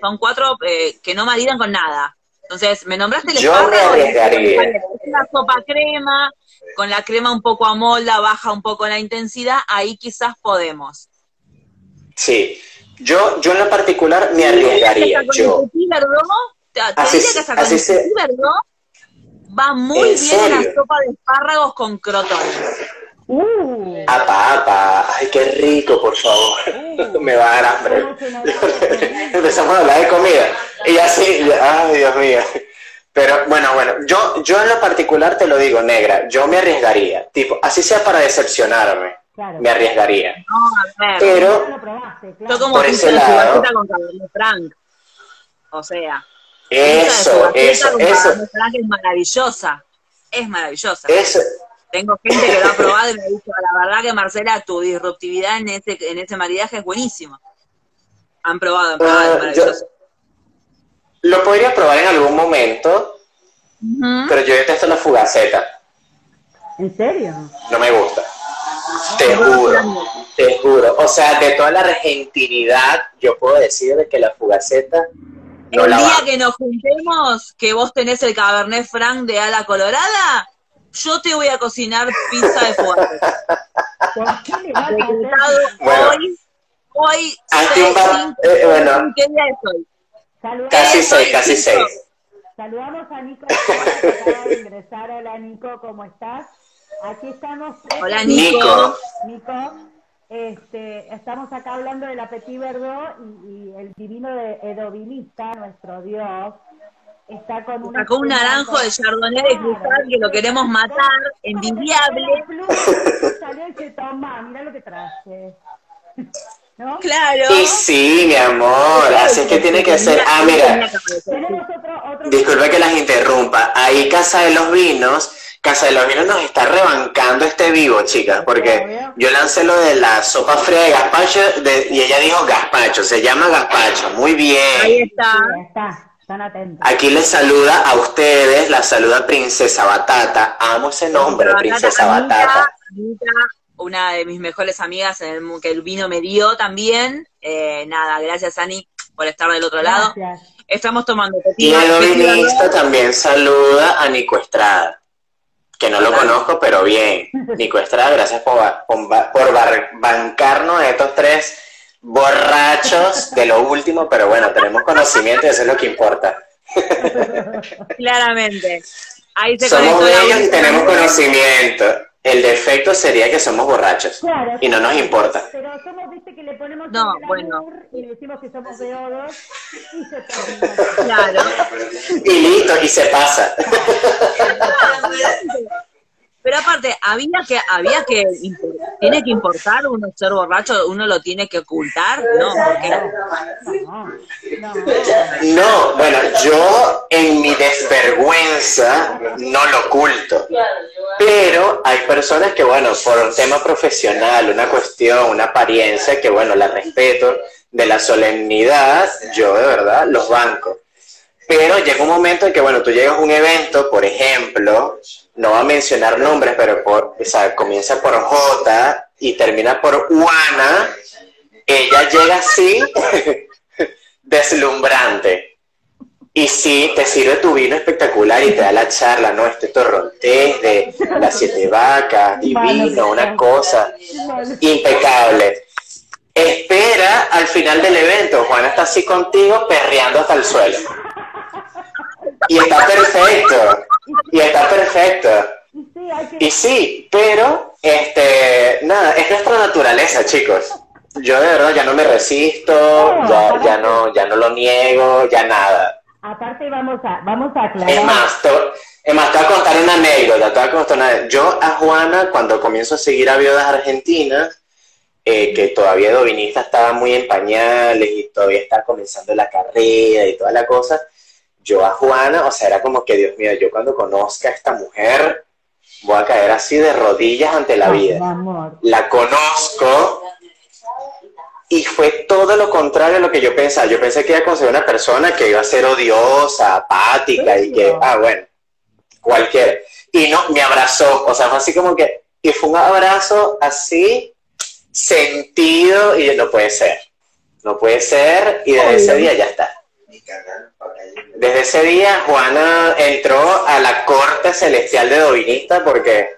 son cuatro eh, que no maridan con nada. Entonces, me nombraste el Yo espárrago, y- arriesgaría. Una sopa crema, con la crema un poco a molda, baja un poco la intensidad, ahí quizás podemos. Sí. Yo, yo en lo particular me arriesgaría. Yo. Así así se- va muy ¿En bien la serio? sopa de espárragos con crotones. Uh, Apa, apa. Ay, qué rico, por favor. me va a dar hambre. Empezamos a hablar de comida. Y así, ay, Dios mío. Pero bueno, bueno, yo, yo en lo particular te lo digo, negra, yo me arriesgaría. Tipo, así sea para decepcionarme, claro. me arriesgaría. No, a ver. Pero Ya lo probaste, claro. Yo como Por ese lado. con Cabernet Franc. O sea, eso, eso, con eso, Cabernet Franc es maravillosa. Es maravillosa. eso, Tengo gente que lo ha probado y me ha dicho, la verdad que Marcela, tu disruptividad en ese, en ese maridaje es buenísimo. Han probado, han probado, es Ah, yo- maravilloso. Lo podría probar en algún momento, pero yo detesto la fugaceta, ¿En serio? no me gusta. Te juro, te juro. O sea, de toda la argentinidad, yo puedo decir de que la fugaceta no el la día que nos juntemos, que vos tenés el Cabernet Franc de ala colorada, yo te voy a cocinar pizza de. Decretado Bueno. hoy, hoy, seis, un cinco, eh, bueno. ¿qué día es hoy? Saludamos, Casi seis, soy casi seis. saludamos a Nico, que acaba de ingresar. Hola Nico, ¿cómo estás? Aquí estamos. Hola, Nico. Nico. Este, estamos acá hablando del Petit Verdot y, y el divino de Edovilista, nuestro Dios, está con una... Sacó un naranjo de Chardonnay de cristal que lo queremos matar, envidiable. Salió y se toma, mira lo que traje. ¿No? Claro. Y sí, mi amor, así es que tiene que ser. Ah, mira, disculpe que las interrumpa. Ahí Casa de los Vinos, Casa de los Vinos nos está rebancando este vivo, chicas, porque yo lancé lo de la sopa fría de gazpacho de- y ella dijo gazpacho, se llama gazpacho, muy Ahí bien. está. Sí, está, están atentos. Aquí les saluda a ustedes, la saluda Princesa Batata, amo ese nombre, Princesa Batata. Anita, una de mis mejores amigas en el mu- que el vino me dio también. Eh, nada, gracias Ani por estar del otro lado. Gracias. Estamos tomando Y el también saluda a Nico Estrada, que no lo conozco, pero bien. Nico Estrada, gracias por, por, por bar- bancarnos a estos tres borrachos de lo último, pero bueno, tenemos conocimiento y eso es lo que importa. Claramente. Ahí se Somos bellos y tenemos conocimiento. El defecto sería que somos borrachos Claro, y no nos importa. Pero somos, viste, que le ponemos No, el bueno. y le decimos que somos beodos y se termina. Claro. Y listo, y se pasa. Pero aparte, había que, había que, tiene que importar uno ser borracho, uno lo tiene que ocultar, ¿no? Porque No, no. No, bueno, yo en mi desvergüenza no lo oculto. Pero hay personas que, bueno, por un tema profesional, una cuestión, una apariencia, que, bueno, la respeto, de la solemnidad, yo de verdad los banco. Pero llega un momento en que, bueno, tú llegas a un evento, por ejemplo, no va a mencionar nombres, pero por, o sea, comienza por J y termina por Juana, ella llega así, deslumbrante. Y sí, te sirve tu vino espectacular y te da la charla, ¿no? Este torrontés de las siete vacas, divino, una cosa impecable. Espera al final del evento, Juana está así contigo, perreando hasta el suelo. Y está perfecto, y está perfecto. Y sí, hay que... Y sí, pero, este, nada, es nuestra naturaleza, chicos. Yo de verdad ya no me resisto, ya, ya no, ya no lo niego, ya nada. Aparte vamos a, vamos a aclarar. Es más, te, es más, te voy a contar una anécdota, te voy a contar una- Yo a Juana, cuando comienzo a seguir a Viudas Argentinas, eh, que todavía Dovinista estaba muy en pañales y todavía está comenzando la carrera y toda la cosa, yo a Juana, o sea, era como que, Dios mío, yo cuando conozca a esta mujer, voy a caer así de rodillas ante la vida. amor. La conozco y fue todo lo contrario a lo que yo pensaba. Yo pensé que iba a conseguir una persona que iba a ser odiosa, apática y que, ah, bueno, cualquier. Y no, me abrazó, o sea, fue así como que, y fue un abrazo así, sentido, y no puede ser, no puede ser, y desde ese día ya está. Desde ese día Juana entró a la corte celestial de Dovinista porque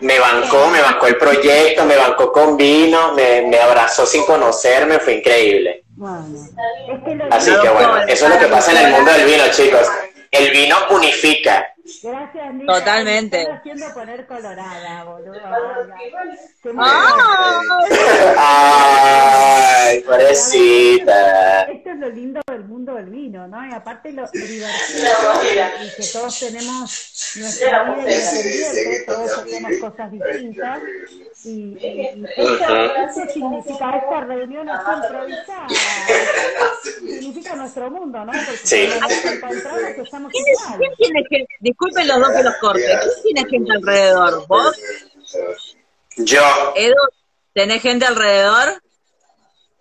me bancó, me bancó el proyecto, me bancó con vino, me, me abrazó sin conocerme, fue increíble. Así que bueno, eso es lo que pasa en el mundo del vino, chicos. El vino unifica. Gracias, Nica. Totalmente. Me están haciendo poner colorada, boludo. Qué Ay, pobrecita. Esto es lo lindo del mundo del vino, ¿no? Y aparte lo, lo divertido y que todos tenemos nuestra vida independiente, todos hacemos cosas distintas. Y, y, esto significa, esta reunión es improvisada, significa nuestro mundo, ¿no? Porque Sí. encontramos estamos ¿Quién, es- quién tiene gente? Disculpen los dos que los corte. ¿Quién tiene gente alrededor? ¿Vos, Yo Edu, tenés gente alrededor?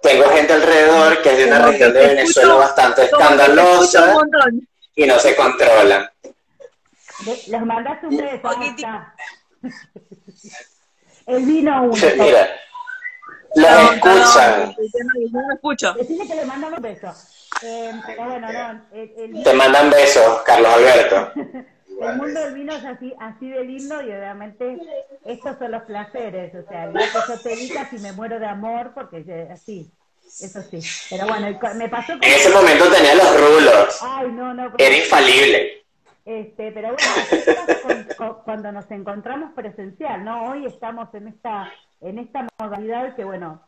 tengo gente alrededor que es de una Como región de Venezuela escucho- bastante escandalosa y no se controlan. Le- Les mandaste un beso. El vino uno. Mira, Perdón, escuchan, No me escucho. Decime que le mandamos un beso. Eh, pero bueno, no, el, el- te mandan besos, Carlos Alberto. el mundo del vino es así, así de lindo y obviamente estos son los placeres. O sea, el día que yo te diga si me muero de amor, porque yo- así, eso sí. Pero bueno, me pasó con... En ese momento tenía los rulos, Ay, no, no. era infalible. Este, pero bueno, así pasa con- con- cuando nos encontramos presencial, ¿no? Hoy estamos en esta, en esta modalidad que, bueno,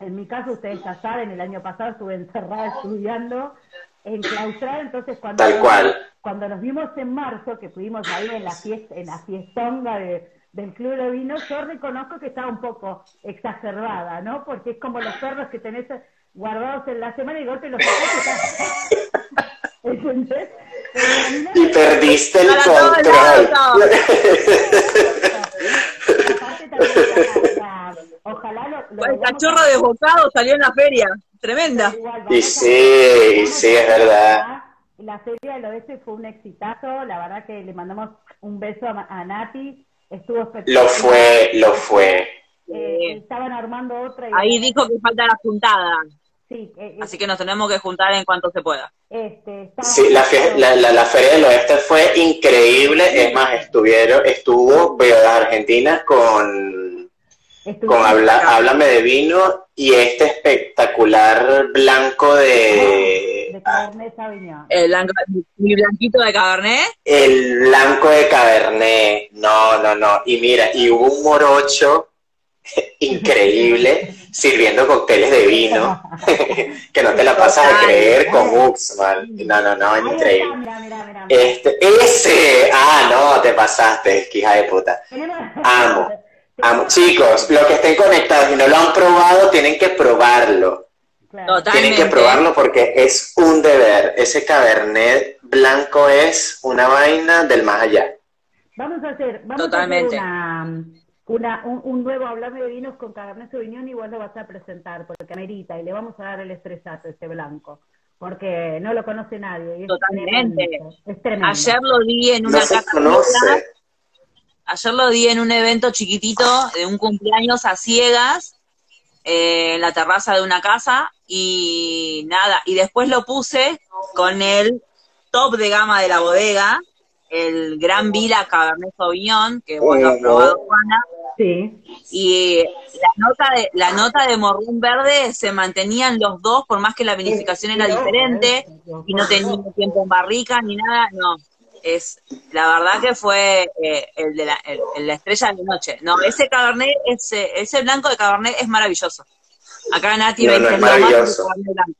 en mi caso ustedes ya saben, el año pasado estuve encerrada estudiando, enclaustrada, entonces cuando, Tal cual. cuando nos vimos en marzo, que estuvimos ahí en la fiesta, en la fiestonga de, del Club de Vino, yo reconozco que estaba un poco exacerbada, ¿no? Porque es como los perros que tenés guardados en la semana y de golpe los ¿Entendés? Y perdiste el control. Ojalá lo, lo El cachorro desbocado salió en la feria. Tremenda. igual, Y sí, sí, es verdad. La feria del oeste fue un exitazo, la verdad que le mandamos un beso a, a Nati, estuvo espectacular. Lo fue, lo fue. Eh, estaban armando otra y Ahí dijo que falta la juntada. Sí, eh, eh, Así que nos tenemos que juntar en cuanto se pueda. este, Sí, la, la, la, la Feria del Oeste fue increíble. Es más, estuvieron, estuvo Veo las Argentinas con, con Habla, Háblame de Vino y este espectacular blanco de de Cabernet Sauvignon. El blanco- mi blanquito de Cabernet. el blanco de Cabernet. No, no, no. Y mira, y hubo un morocho increíble sirviendo cócteles de vino que no te la pasas a creer con Uxman. No, no, no, Ahí increíble. está, mira, mira, mira. Este, ese, ah, no, te pasaste, hija de puta. Amo, amo. Chicos, los que estén conectados y no lo han probado, tienen que probarlo. Totalmente. Tienen que probarlo porque es un deber. Ese cabernet blanco es una vaina del más allá. Vamos a hacer, vamos Totalmente. a hacer una, una, un, un nuevo Hablame de Vinos con Cabernet Sauvignon y vos lo vas a presentar porque amerita y le vamos a dar el estrellato a este blanco porque no lo conoce nadie. y es Totalmente. tremendo, Es tremendo. Ayer lo di en No una se cata conoce. Ayer lo di en un evento chiquitito de un cumpleaños a ciegas eh, en la terraza de una casa y nada, y después lo puse con el top de gama de la bodega, el Gran Vila Cabernet Sauvignon, que bueno, ha Ujú. probado Juana, Sí. y la nota de la nota de morrón verde se mantenían los dos por más que la vinificación era diferente y no tenía tiempo en barrica ni nada, no. Es la verdad que fue eh, el de la, el- el- la estrella de la noche. No, ese cabernet, ese, ese blanco de cabernet es maravilloso. Acá Nati No, no, es "Lo maravilloso. del cabernet blanco".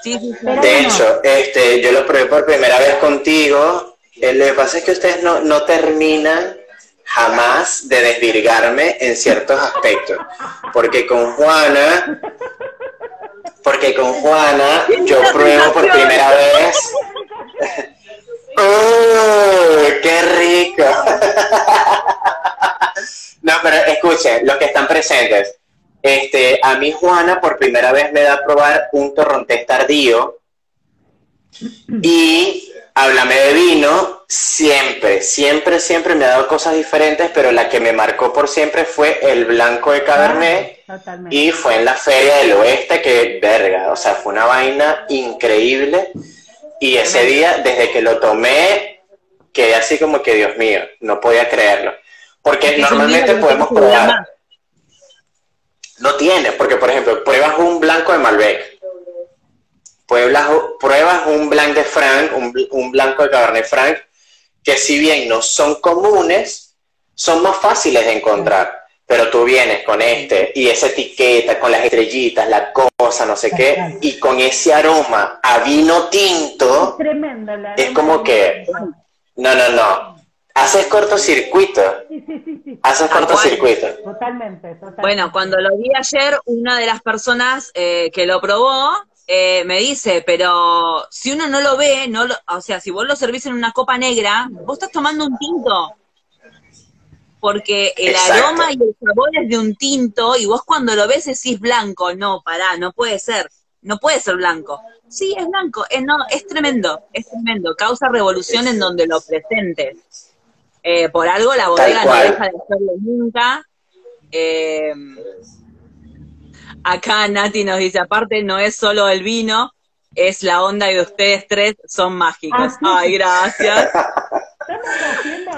Sí, sí, sí. Pero De hecho, este, yo lo probé por primera vez contigo. Lo que pasa es que ustedes no, no terminan jamás de desvirgarme en ciertos aspectos. Porque con Juana, porque con Juana yo pruebo por primera vez. ¡Oh, qué rico! No, pero escuchen, los que están presentes, este, a mí Juana por primera vez me da a probar un torrontés tardío y háblame de vino, siempre, siempre, siempre me ha dado cosas diferentes, pero la que me marcó por siempre fue el blanco de Cabernet Totalmente. y fue en la Feria del Oeste, que verga, o sea, fue una vaina increíble y ese día, desde que lo tomé, quedé así como que, Dios mío, no podía creerlo. Porque normalmente podemos probar... No tiene, porque por ejemplo, pruebas un blanco de Malbec, pruebas, pruebas un blanc de Franc, un, un blanco de Cabernet Franc, que si bien no son comunes, son más fáciles de encontrar. Pero tú vienes con este y esa etiqueta, con las estrellitas, la cosa, no sé qué, y con ese aroma a vino tinto, Tremendo. la es como que, no, no, no, haces cortocircuito, Sí, sí, sí, sí. haces cual. cortocircuito. Totalmente, totalmente. Bueno, cuando lo vi ayer, una de las personas eh, que lo probó eh, me dice, pero si uno no lo ve, no lo- o sea, si vos lo servís en una copa negra, vos estás tomando un tinto. Porque el Exacto. aroma y el sabor es de un tinto y vos cuando lo ves decís blanco. No, pará, no puede ser. No puede ser blanco. Sí, es blanco. Es, no, es tremendo, es tremendo. Causa revolución en donde lo presentes. Eh, por algo la bodega no deja de hacerlo nunca. Eh, acá Nati nos dice, aparte no es solo el vino, es la onda de ustedes tres, son mágicos. Ah, sí. Ay, gracias.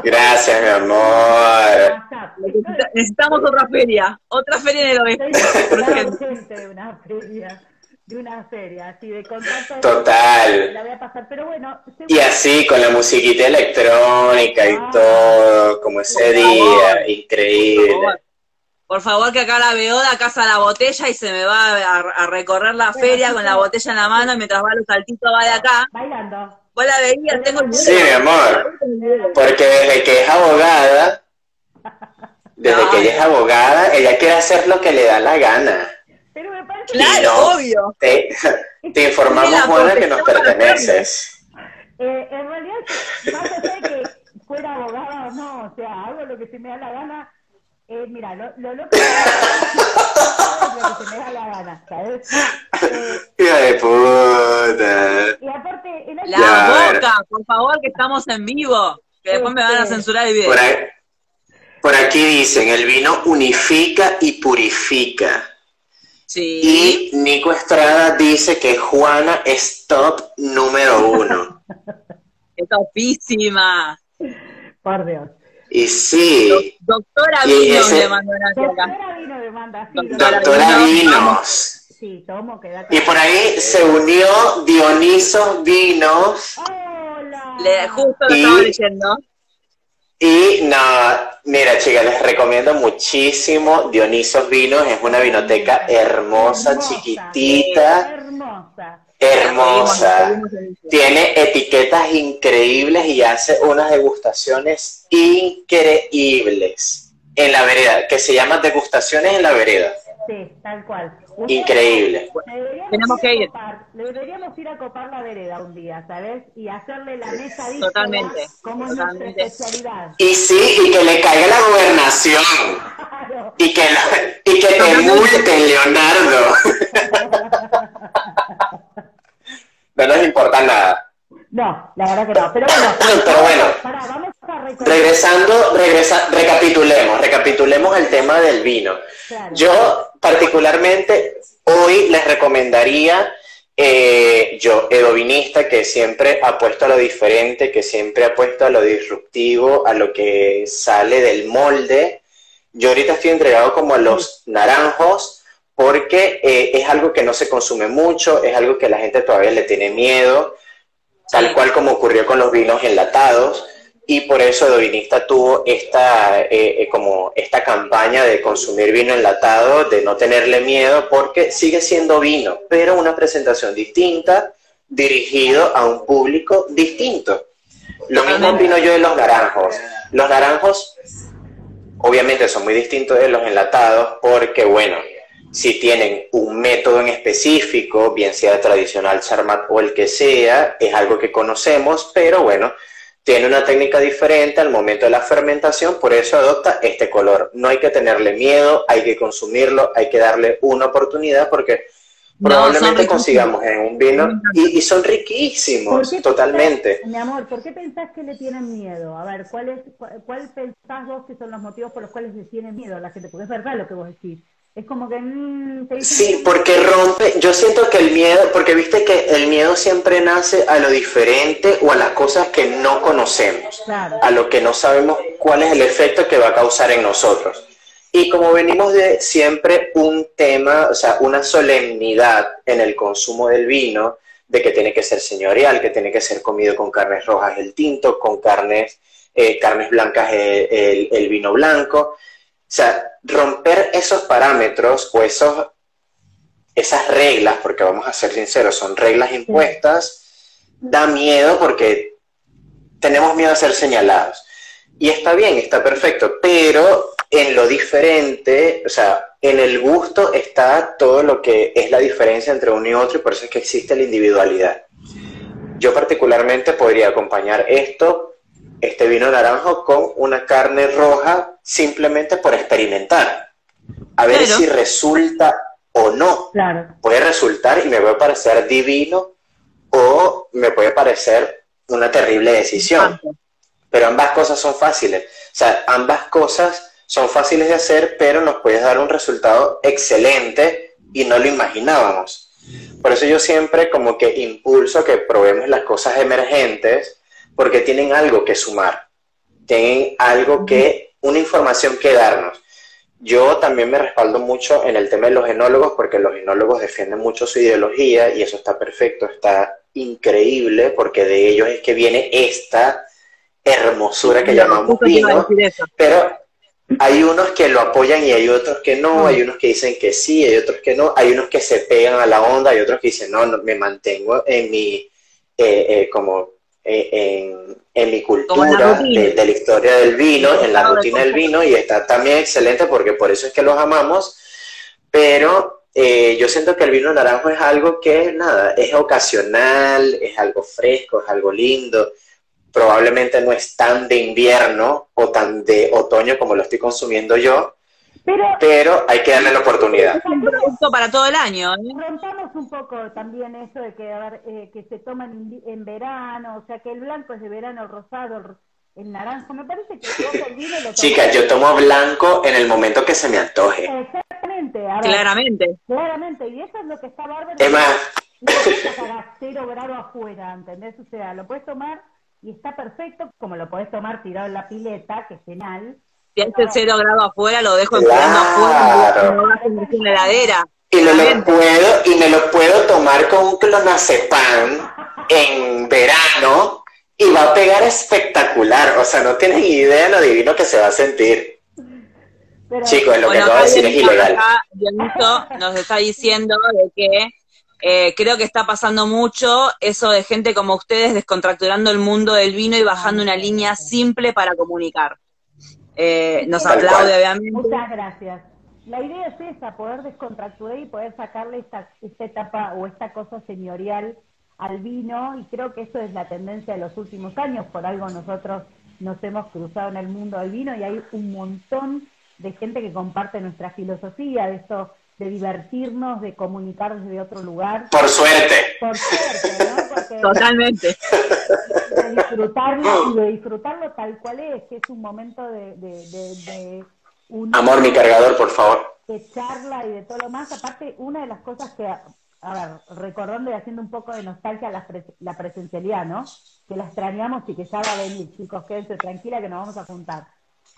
Gracias, mi amor. Necesitamos otra feria, otra feria en el oeste. De una feria, de una feria, así de contacto. Total. La voy a pasar, pero bueno. Y así, con la musiquita electrónica y todo, como ese día, increíble. Por favor, que acá la Beoda casa la botella y se me va a, a recorrer la feria con la botella en la mano mientras va los saltitos va de acá. Bailando. Vos la veías, tengo el Sí, mi amor, porque desde que es abogada, desde que ella es abogada, ella quiere hacer lo que le da la gana. Pero me parece Claro, no. obvio. Te, te informamos, Juana, que nos perteneces. eh, en realidad, más allá de que fuera abogada o no, o sea, hago lo que se me da la gana. Eh, mira, lo, lo lo que se me da la gana, ¿sabes? Eh, Hija de puta. y aparte, el año La boca, por favor, que estamos en vivo. Que después me van a Este. censurar el video. Por, ahí- por aquí dicen, el vino unifica y purifica. Sí. Y Nico Estrada dice que Juana es top número uno. Es topísima. por Dios. Y sí, Doctora Y Vinos ese- le mandó una. Doctora vino de manda, sí, Doctora doctora Vinos. Vinos. Sí, tomo, queda Y por ahí se unió Dioniso Vinos. Hola. Le, justo lo Y- estaba leyendo. Y nada, mira chicas, les recomiendo muchísimo Dionisos Vinos. Es una vinoteca hermosa, chiquitita, Hermosa. Hermosa. Tiene etiquetas increíbles y hace unas degustaciones increíbles en la vereda, que se llama degustaciones en la vereda. Sí, tal cual. Increíble. Deberíamos Tenemos que ir. a copar- deberíamos ir a copar la vereda un día, ¿sabes? Y hacerle la mesa díscola Totalmente, como es nuestra especialidad. Y sí, y que le caiga la gobernación. Claro. Y que, la- y que te multen, Leonardo. No nos importa nada. No, la verdad que no. Pero bueno, Pero bueno. vamos a. Regresando, regresa, recapitulemos, recapitulemos el tema del vino. Claro. Yo particularmente hoy les recomendaría, eh, yo, edovinista, que siempre apuesto a lo diferente, que siempre apuesto a lo disruptivo, a lo que sale del molde. Yo ahorita estoy entregado como a los naranjos porque eh, es algo que no se consume mucho, es algo que la gente todavía le tiene miedo, tal cual como ocurrió con los vinos enlatados y por eso Edovinista tuvo esta, eh, eh, como esta campaña de consumir vino enlatado, de no tenerle miedo, porque sigue siendo vino, pero una presentación distinta, dirigido a un público distinto. Lo mismo opino yo de los naranjos. Los naranjos, obviamente, son muy distintos de los enlatados, porque, bueno, si tienen un método en específico, bien sea tradicional, Charmat o el que sea, es algo que conocemos, pero bueno, tiene una técnica diferente al momento de la fermentación, por eso adopta este color. No hay que tenerle miedo, hay que consumirlo, hay que darle una oportunidad porque probablemente consigamos en un vino y, son riquísimos, totalmente. mi amor, ¿por qué pensás que le tienen miedo? A ver, ¿cuál, es, cuál, pensás vos que son los motivos por los cuales le tienen miedo a la gente? Porque es verdad lo que vos decís. Es como que... Mm, sí, porque rompe, yo siento que el miedo, porque viste que el miedo siempre nace a lo diferente o a las cosas que no conocemos, a lo que no sabemos cuál es el efecto que va a causar en nosotros. Y como venimos de siempre un tema, o sea, una solemnidad en el consumo del vino, de que tiene que ser señorial, que tiene que ser comido con carnes rojas el tinto, con carnes, eh, carnes blancas el, el vino blanco. O sea, romper esos parámetros o esos, esas reglas, porque vamos a ser sinceros, son reglas impuestas, da miedo porque tenemos miedo a ser señalados. Y está bien, está perfecto, pero en lo diferente, o sea, en el gusto está todo lo que es la diferencia entre uno y otro y por eso es que existe la individualidad. Yo particularmente podría acompañar esto este vino naranjo con una carne roja simplemente por experimentar. A ver si resulta o no. Puede resultar y me puede parecer divino o me puede parecer una terrible decisión. Pero ambas cosas son fáciles. O sea, ambas cosas son fáciles de hacer, pero nos puede dar un resultado excelente y no lo imaginábamos. Por eso yo siempre como que impulso que probemos las cosas emergentes porque tienen algo que sumar, tienen algo que, una información que darnos. Yo también me respaldo mucho en el tema de los enólogos porque los enólogos defienden mucho su ideología y eso está perfecto, está increíble porque de ellos es que viene esta hermosura que llamamos vino, pero hay unos que lo apoyan y hay otros que no, hay unos que dicen que sí, hay otros que no, hay unos que se pegan a la onda, hay otros que dicen, no, me mantengo en mi, eh, eh, como eh, en, mi cultura de, la historia del vino, en la rutina del vino, y está también excelente porque por eso es que los amamos, pero eh, yo siento que el vino naranjo es algo que, nada, es ocasional, es algo fresco, es algo lindo, probablemente no es tan de invierno o tan de otoño como lo estoy consumiendo yo, pero, hay que darle la oportunidad. para todo el año. ¿eh? Rompamos un poco también eso de que, eh, que se toman en, verano, o sea, que el blanco es de verano, el rosado, el, naranjo. Me parece que todo el vino lo Chicas, yo tomo blanco en el momento que se me antoje. Exactamente. claramente. Claramente, y eso es lo que está bárbaro. Es más. cero grado afuera, ¿entendés? O sea, lo puedes tomar y está perfecto, como lo puedes tomar tirado en la pileta, que es genial si hace cero grado afuera, lo dejo enfriando afuera, en la heladera. Y me lo puedo, y me lo puedo tomar con un clonazepam en verano y va a pegar espectacular. O sea, no tienen idea de lo divino que se va a sentir. Chicos, lo que acabo de decir es ilegal. nos está diciendo de que eh, creo que está pasando mucho eso de gente como ustedes descontracturando el mundo del vino y bajando una línea simple para comunicar. Eh, nos aplaude, obviamente. Muchas gracias. La idea es esa, poder descontracturar y poder sacarle esta, esta etapa o esta cosa señorial al vino y creo que eso es la tendencia de los últimos años, por algo nosotros nos hemos cruzado en el mundo del vino y hay un montón de gente que comparte nuestra filosofía de esto de divertirnos, de comunicar desde otro lugar. Por suerte. Por suerte, ¿no? Totalmente. De disfrutarlo y de disfrutarlo tal cual es, que es un momento de... de, Amor, mi cargador, por favor. De charla y de todo lo más. Aparte, una de las cosas que, a ver, recordando y haciendo un poco de nostalgia la, la presencialidad, ¿no? Que la extrañamos y que ya va a venir, chicos, quédense tranquila que nos vamos a juntar.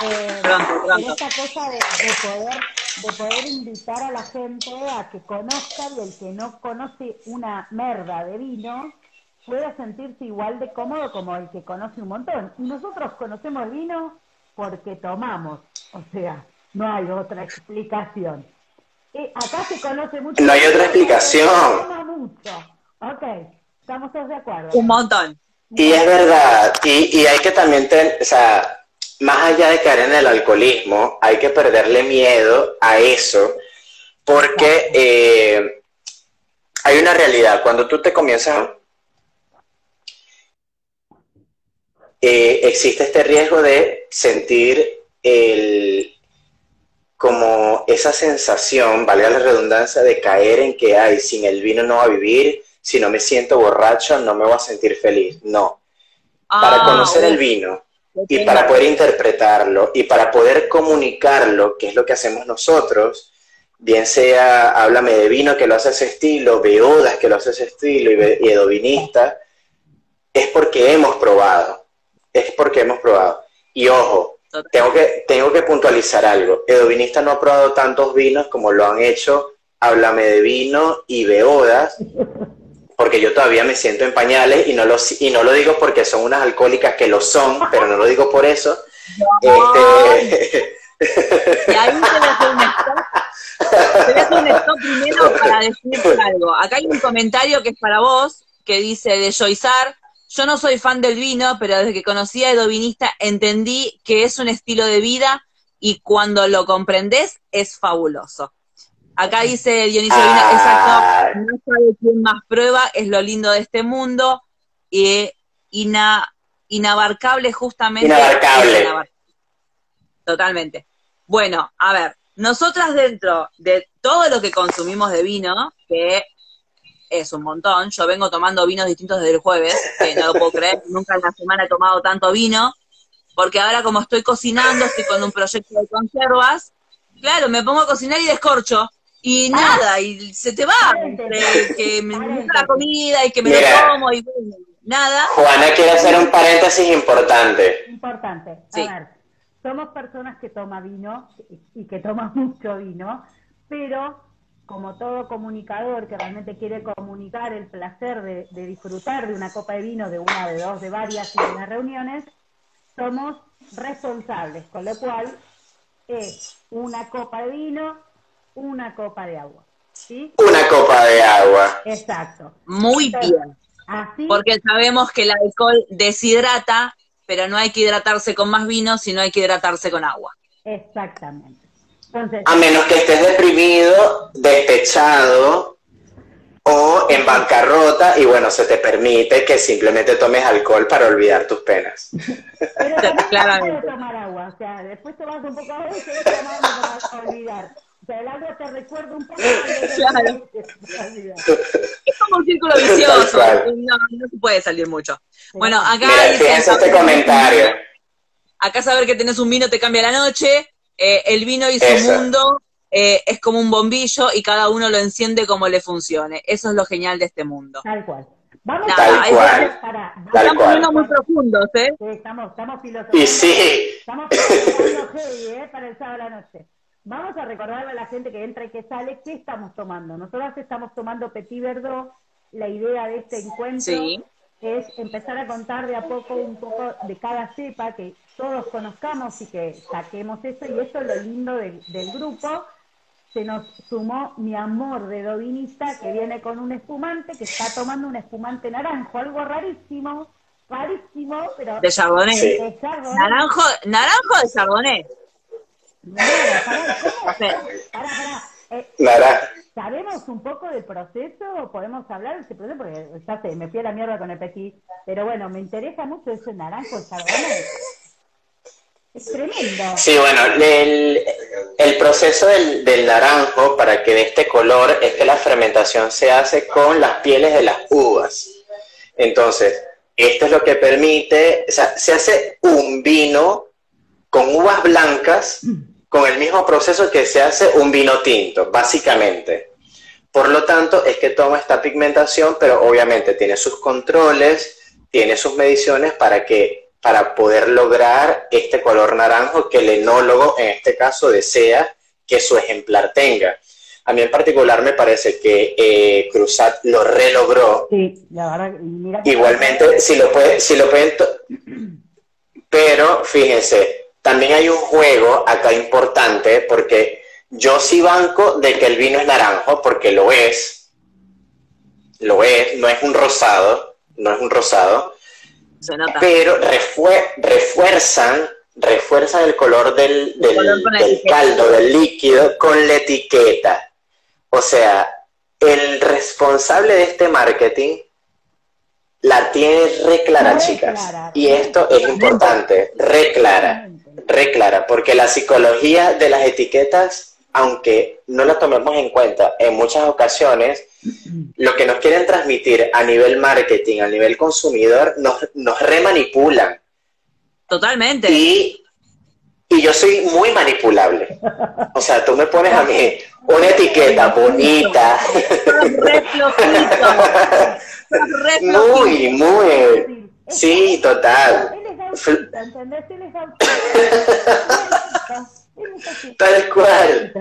Eh, en esta cosa de, poder de poder invitar a la gente a que conozca y el que no conoce una merda de vino pueda sentirse igual de cómodo como el que conoce un montón. Y nosotros conocemos vino porque tomamos, o sea, no hay otra explicación. Eh, acá se conoce mucho. No hay otra explicación. Mucho. Ok, estamos todos de acuerdo. Un montón. Y es verdad, y, y hay que también tener, o sea, más allá de caer en el alcoholismo, hay que perderle miedo a eso, porque eh, hay una realidad. Cuando tú te comienzas... eh, existe este riesgo de sentir el, como esa sensación, valga la redundancia, de caer en que, ay, sin el vino no va a vivir, si no me siento borracho no me voy a sentir feliz. No. para Ah, conocer el vino y para poder interpretarlo y para poder comunicarlo, que es lo que hacemos nosotros, bien sea Háblame de vino que lo hace ese estilo, Beodas que lo hace ese estilo y, Edovinista, es porque hemos probado, es porque hemos probado. Y ojo, tengo que, tengo que puntualizar algo, Edovinista no ha probado tantos vinos como lo han hecho Háblame de vino y Beodas, porque yo todavía me siento en pañales y no lo, y no lo digo porque son unas alcohólicas que lo son, pero no lo digo por eso. Este, Y ahí te stop primero para decirte algo. Acá hay un comentario que es para vos, que dice de Joyzar, yo no soy fan del vino, pero desde que conocí a Edo Vinista entendí que es un estilo de vida y cuando lo comprendés es fabuloso. Acá dice Dionisio Ah. exacto, no sabe quién más prueba, es lo lindo de este mundo, y ina- inabarcable justamente. Inabarcable. Totalmente. Bueno, a ver, nosotras dentro de todo lo que consumimos de vino, que es un montón, yo vengo tomando vinos distintos desde el jueves, que no lo puedo creer, nunca en la semana he tomado tanto vino, porque ahora como estoy cocinando, estoy con un proyecto de conservas, claro, me pongo a cocinar y descorcho, y nada, y se te va, entre que me gusta la comida y que me lo Mira. como, y bueno, nada, Juana quiere hacer un paréntesis importante. Importante. Sí. A ver, somos personas que toman vino y que toman mucho vino, pero como todo comunicador que realmente quiere comunicar el placer de, de disfrutar de una copa de vino, de una, de dos, de varias y de unas reuniones, somos responsables, con lo cual es una copa de vino, una copa de agua. ¿Sí? Una copa de agua. Exacto. muy bien. Así Porque sabemos que el alcohol deshidrata, pero no hay que hidratarse con más vino, sino hay que hidratarse con agua. Exactamente. Entonces, A menos que estés deprimido, despechado o en bancarrota y bueno, se te permite que simplemente tomes alcohol para olvidar tus penas. Pero también Claramente. puedes tomar agua, o sea, después te vas un poco a veces y te vas a olvidar. El agua te recuerda un poco. Claro. Es como un círculo vicioso, no, no se puede salir mucho. Bueno, acá Mira, fíjense este comentario. acá saber que tenés un vino te cambia la noche, eh, el vino y su Eso. mundo eh, es como un bombillo y cada uno lo enciende como le funcione. Eso es lo genial de este mundo. Tal cual. Vamos Nada, Tal a cual. Para, Tal Están cual. poniendo muy profundos, ¿eh? Sí, estamos, estamos filosofando. Y sí, Estamos filosofando heavy, ¿eh? Para el sábado a la noche. Vamos a recordarle a la gente que entra y que sale qué estamos tomando. Nosotros estamos tomando Petit Verdot. La idea de este encuentro Sí. es empezar a contar de a poco un poco de cada cepa, que todos conozcamos y que saquemos eso. Y eso es lo lindo del, del grupo. Se nos sumó mi amor de dovinista que viene con un espumante, que está tomando un espumante naranjo, algo rarísimo, rarísimo, pero De Chardonnay. Naranjo, naranjo de Chardonnay. Eh. ¿Sabemos un poco del proceso? ¿Podemos hablar de ese proceso? Porque ya sé, me fui a la mierda con el petit. Pero bueno, me interesa mucho ese naranjo de Chardonnay. Es tremendo. Sí, bueno, el, el proceso del, del naranjo para que dé este color es que la fermentación se hace con las pieles de las uvas. Entonces, esto es lo que permite, o sea, se hace un vino con uvas blancas con el mismo proceso que se hace un vino tinto, básicamente. Por lo tanto, es que toma esta pigmentación, pero obviamente tiene sus controles, tiene sus mediciones para que para poder lograr este color naranjo que el enólogo en este caso desea que su ejemplar tenga. A mí en particular me parece que eh, Cruzat lo relogró. Sí, y Mira, Igualmente, si lo puede, si lo pueden, pero fíjense, también hay un juego acá importante porque yo sí banco de que el vino es naranjo porque lo es, lo es, no es un rosado, no es un rosado, se nota. pero refue- refuerzan, refuerzan el color del, del- color caldo, del líquido, con la etiqueta. O sea, el responsable de este marketing la tiene re clara, chicas. Y esto es importante, re clara, re clara, porque la psicología de las etiquetas, aunque no la tomemos en cuenta en muchas ocasiones, lo que nos quieren transmitir a nivel marketing, a nivel consumidor, nos, nos remanipulan. Totalmente. Y, y yo soy muy manipulable. O sea, tú me pones a mí una etiqueta bonita. muy, muy. Sí, total. Tal cual.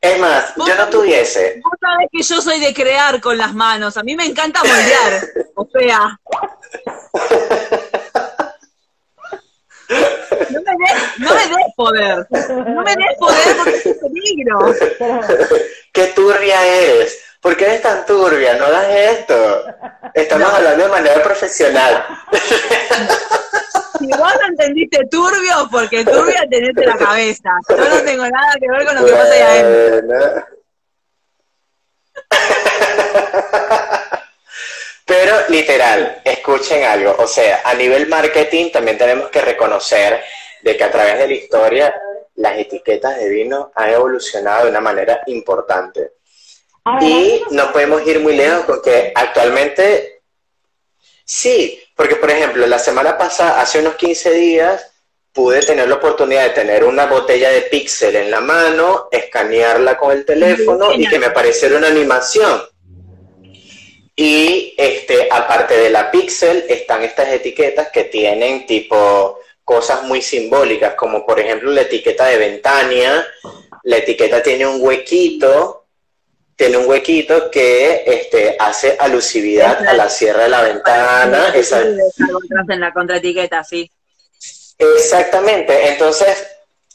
Es más, yo no tuviese. Vos sabés que yo soy de crear con las manos. A mí me encanta moldear. O sea. No me, des, no me des poder. No me des poder porque es peligro. Qué turbia eres. ¿Por qué eres tan turbia? No hagas esto. Estamos hablando de manera profesional. Si vos no entendiste turbio, porque turbia tenés la cabeza. Yo no tengo nada que ver con lo que pasa ahí adentro. Pero literal, escuchen algo. O sea, a nivel marketing también tenemos que reconocer de que a través de la historia las etiquetas de vino han evolucionado de una manera importante. Y no podemos ir muy lejos porque actualmente sí, porque por ejemplo, la semana pasada, hace unos 15 días, pude tener la oportunidad de tener una botella de pixel en la mano, escanearla con el teléfono y que me apareciera una animación. Y este, aparte de la Pixel, están estas etiquetas que tienen tipo cosas muy simbólicas, como por ejemplo la etiqueta de Ventania. La etiqueta tiene un huequito, tiene un huequito que este, hace alusividad a la sierra de la ventana. Esa... En la contraetiqueta, sí. Exactamente. Entonces,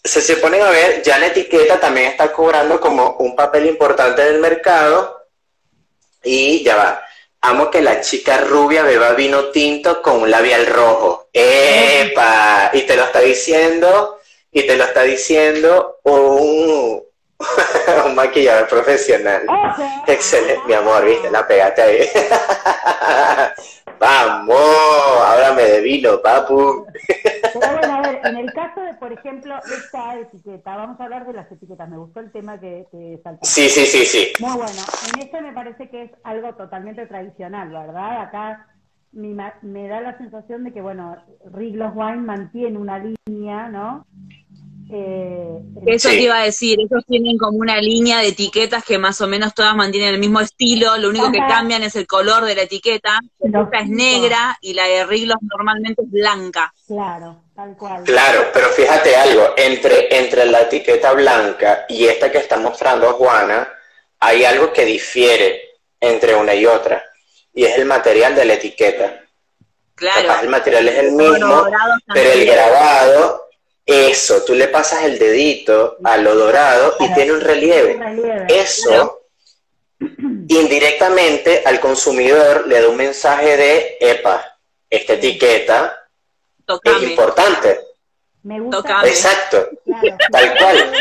si se ponen a ver, ya la etiqueta también está cobrando como un papel importante en el mercado. Y ya va. Amo que la chica rubia beba vino tinto con un labial rojo. ¡Epa! Y te lo está diciendo, y te lo está diciendo un, un maquillador profesional. Excelente, mi amor, viste, la pegaste ahí. Vamos, háblame de vino, papu. Pero bueno, a ver, en el caso de, por ejemplo, esta etiqueta, vamos a hablar de las etiquetas, me gustó el tema que, que saltó. Sí, sí, sí, sí. Muy bueno, en este me parece que es algo totalmente tradicional, ¿verdad? Acá me, me da la sensación de que, bueno, Riglos Wine mantiene una línea, ¿no? Eh, Eso te iba a decir, ellos tienen como una línea de etiquetas que más o menos todas mantienen el mismo estilo, lo único que cambian es el color de la etiqueta, esta es negra y la de Riglos normalmente es blanca. Claro, tal cual. Claro, pero fíjate algo, entre, entre la etiqueta blanca y esta que está mostrando Juana, hay algo que difiere entre una y otra, y es el material de la etiqueta. Claro. el material es el mismo, pero el grabado eso, tú le pasas el dedito a lo dorado y tiene un relieve. Eso indirectamente al consumidor le da un mensaje de, epa, esta etiqueta es importante. Me gusta. Exacto, tal cual.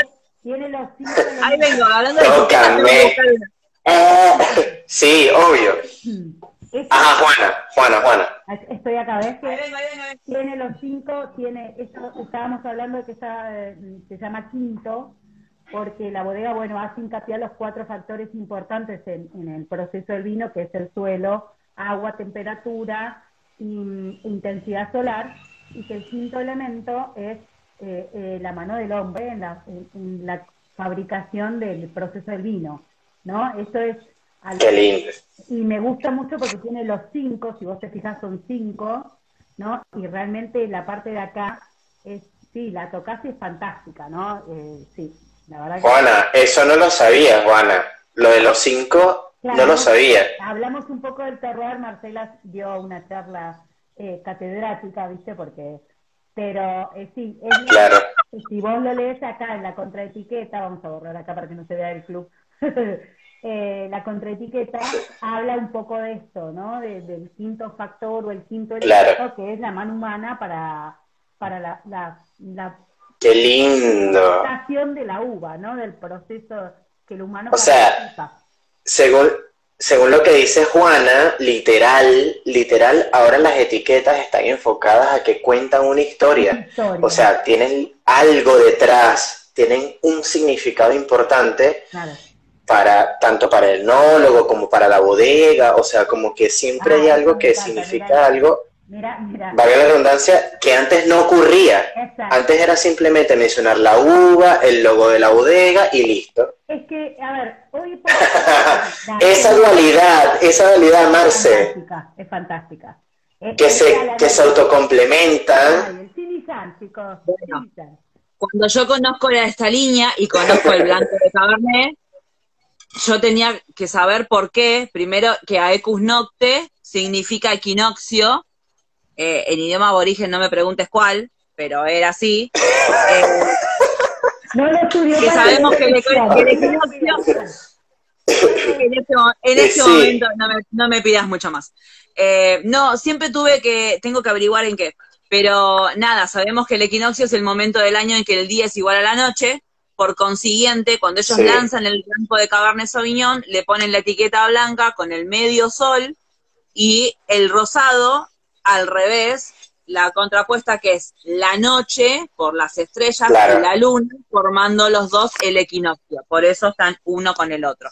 Ahí vengo, hablando de eh, sí, obvio. Ajá, Juana, Juana, Juana. Estoy acá, ¿ves? Que tiene los cinco, tiene, esto, estábamos hablando de que está, se llama quinto, porque la bodega, bueno, hace hincapié a los cuatro factores importantes en, el proceso del vino, que es el suelo, agua, temperatura e intensidad solar, y que el quinto elemento es eh, eh, la mano del hombre en la, en la fabricación del proceso del vino, ¿no? Esto es Qué lindo. Y me gusta mucho porque tiene los cinco, si vos te fijas son cinco, ¿no? Y realmente la parte de acá es, sí, la tocas es fantástica, ¿no? Eh, sí, la verdad Juana, eso no lo sabía, Juana. Lo de los cinco no lo sabía. Hablamos un poco del terror, Marcela dio una charla eh, catedrática, ¿viste? Porque, pero eh, sí, es, claro. si vos lo lees acá en la contraetiqueta, vamos a borrar acá para que no se vea el club. eh, la contraetiqueta habla un poco de esto, ¿no? del quinto factor o el quinto elemento que es la mano humana para, para la, la, Qué lindo. de la uva, ¿no? Del proceso que el humano o sea, según, según lo que dice Juana, literal, literal, ahora las etiquetas están enfocadas a que cuentan una historia. Historia. O sea, tienen algo detrás, tienen un significado importante Claro. Para tanto para el enólogo como para la bodega, o sea, como que siempre hay Ah, algo me que encanta, significa mira. algo, Mira, mira. valga la redundancia, que antes no ocurría. Exacto. Antes era simplemente mencionar la uva, el logo de la bodega y listo. Es que, a ver, hoy por Esa dualidad, esa dualidad, Es Marce, fantástica, es fantástica. Es- que es se, que se autocomplementan. Ay, el Cinizan, chicos. Bueno. Cuando yo conozco la- esta línea y conozco el blanco de Cabernet, yo tenía que saber por qué, primero, que Aecus Nocte significa equinoccio, eh, en idioma aborigen no me preguntes cuál, pero era así. Eh, No lo estudió Que sabemos que le- que le equinoccio- en este, en este sí. momento no me, no me pidas mucho más. Eh, no, siempre tuve que, tengo que averiguar en qué. Pero nada, sabemos que el equinoccio es el momento del año en que el día es igual a la noche. Por consiguiente, cuando ellos Sí. lanzan el campo de Cabernet Sauvignon, le ponen la etiqueta blanca con el medio sol y el rosado al revés, la contrapuesta que es la noche por las estrellas Claro. y la luna, formando los dos el equinoccio. Por eso están uno con el otro.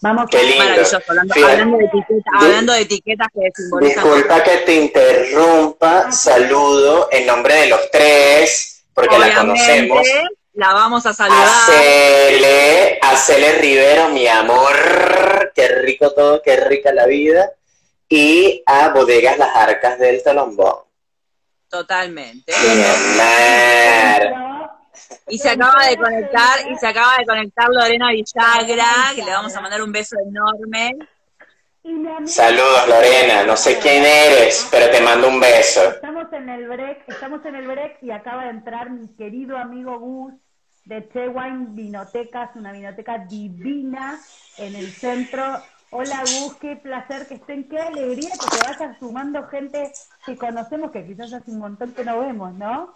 Vamos Qué a- lindo. Maravilloso, hablando, de etiquetas, Di- hablando de etiquetas que simbolizan. Disculpa que te interrumpa, saludo en nombre de los tres, porque la conocemos. La vamos a saludar. A Cele, a Cele Rivero, mi amor, qué rico todo, qué rica la vida. Y a Bodegas Las Arcas del Tolombón. Totalmente. Y se acaba de conectar, y se acaba de conectar Lorena Villagra, que le vamos a mandar un beso enorme. Saludos, Lorena. No sé quién eres, pero te mando un beso. Estamos en el break, estamos en el break y acaba de entrar mi querido amigo Gus de Che Wine Vinotecas, una vinoteca divina en el centro. Hola Gus, qué placer que estén, qué alegría que te vayas sumando gente que conocemos, que quizás hace un montón que no vemos, ¿no?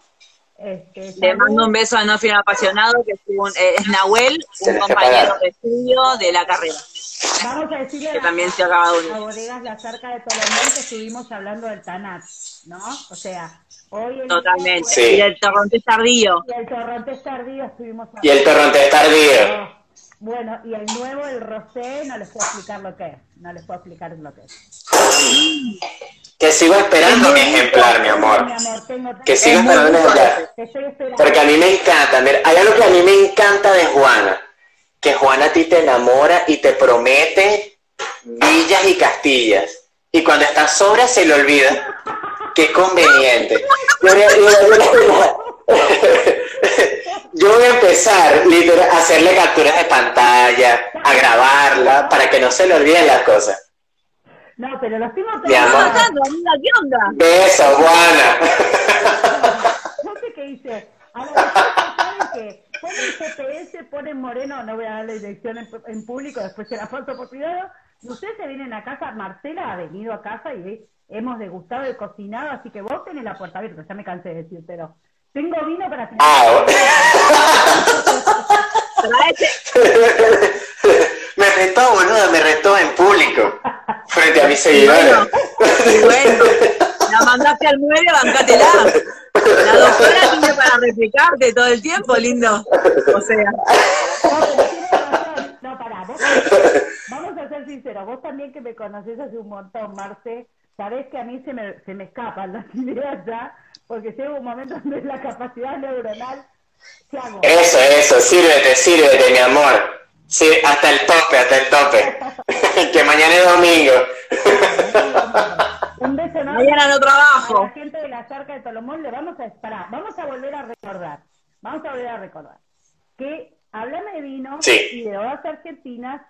Este, Le mando un beso a No Apasionado, que es, un- eh, es Nahuel, Se un compañero de estudio de la carrera. Vamos a decirle que a, también se acaba de unir. a Bodegas La Cerca de Tolomón que estuvimos hablando del Tanat, ¿no? O sea, hoy... el- Totalmente. Sí. Y el torrontés tardío. Y el Torrontés Tardío estuvimos Y el torrontés tardío. Oh, Bueno, y el nuevo, el rosé, no les puedo explicar lo que es. No les puedo explicar lo que es. Que sigo esperando mi ejemplar, mi amor. Mi amor, tengo Que sigo esperando mi ejemplar. Porque a mí me encanta, mira, hay algo que a mí me encanta de Juana, que Juana a ti te enamora y te promete villas y castillas. Y cuando estás sobra se le olvida. Qué conveniente. Yo voy a, yo- yo voy a empezar literal, a hacerle capturas de pantalla, a grabarla, para que no se le olviden las cosas. No, pero todos. pasando, amiga? ¿Qué onda? Besos, Juana. No sé qué hice. Ahora, ¿saben qué? Ponen GPS, ponen Moreno, no voy a darle dirección en, en público, después se la paso por privado. Y ustedes se vienen a casa, Marcela ha venido a casa y hemos degustado y cocinado, así que vos tenés la puerta abierta, ya me cansé de decir, pero tengo vino para Ah, me retó, boluda, me retó en público. Frente a mis seguidores. Bueno, la mandaste al muelle, bancátela. La doctora tiene para replicarte todo el tiempo, lindo. O sea, No, pero tienes razón. No, pará, vos, vamos a ser sinceros, vos también que me conocés hace un montón, Marce, sabés que a mí se me, se me escapan las ideas ya, porque llega un momento donde la capacidad neuronal se agota. Eso, eso, sírvete, sírvete, mi amor. Sí, hasta el tope, hasta el tope. que mañana es domingo. Mañana no a la trabajo. gente de la cerca de Tolomón, le vamos a pará, vamos a volver a recordar, vamos a volver a recordar que Háblame de vino Sí. y de bodas argentinas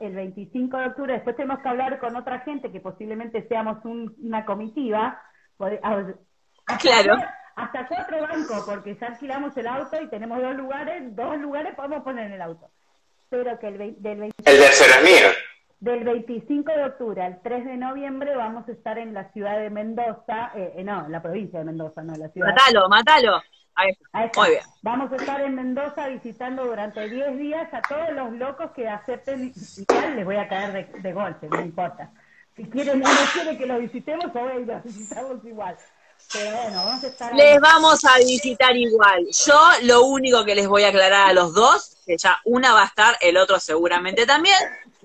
el 25 de octubre. Después tenemos que hablar con otra gente que posiblemente seamos un- una comitiva. Hasta Claro. Hasta cuatro bancos, porque ya alquilamos el auto y tenemos dos lugares, dos lugares podemos poner en el auto. Pero que el, del 20 El tercero es mío. Del 25 de octubre al 3 de noviembre vamos a estar en la ciudad de Mendoza, eh, eh, no, en la provincia de Mendoza, no en la ciudad. Matalo, matalo. Ahí está. Ahí está. Muy bien. Vamos a estar en Mendoza visitando durante 10 días a todos los locos que acepten. Igual les voy a caer de, de golpe, no importa. Si quieren o no quieren que lo visitemos, o y lo visitamos igual. Pero bueno, vamos a estar. ahí. Les vamos a visitar igual. Yo lo único que les voy a aclarar a los dos, que ya una va a estar, el otro seguramente también,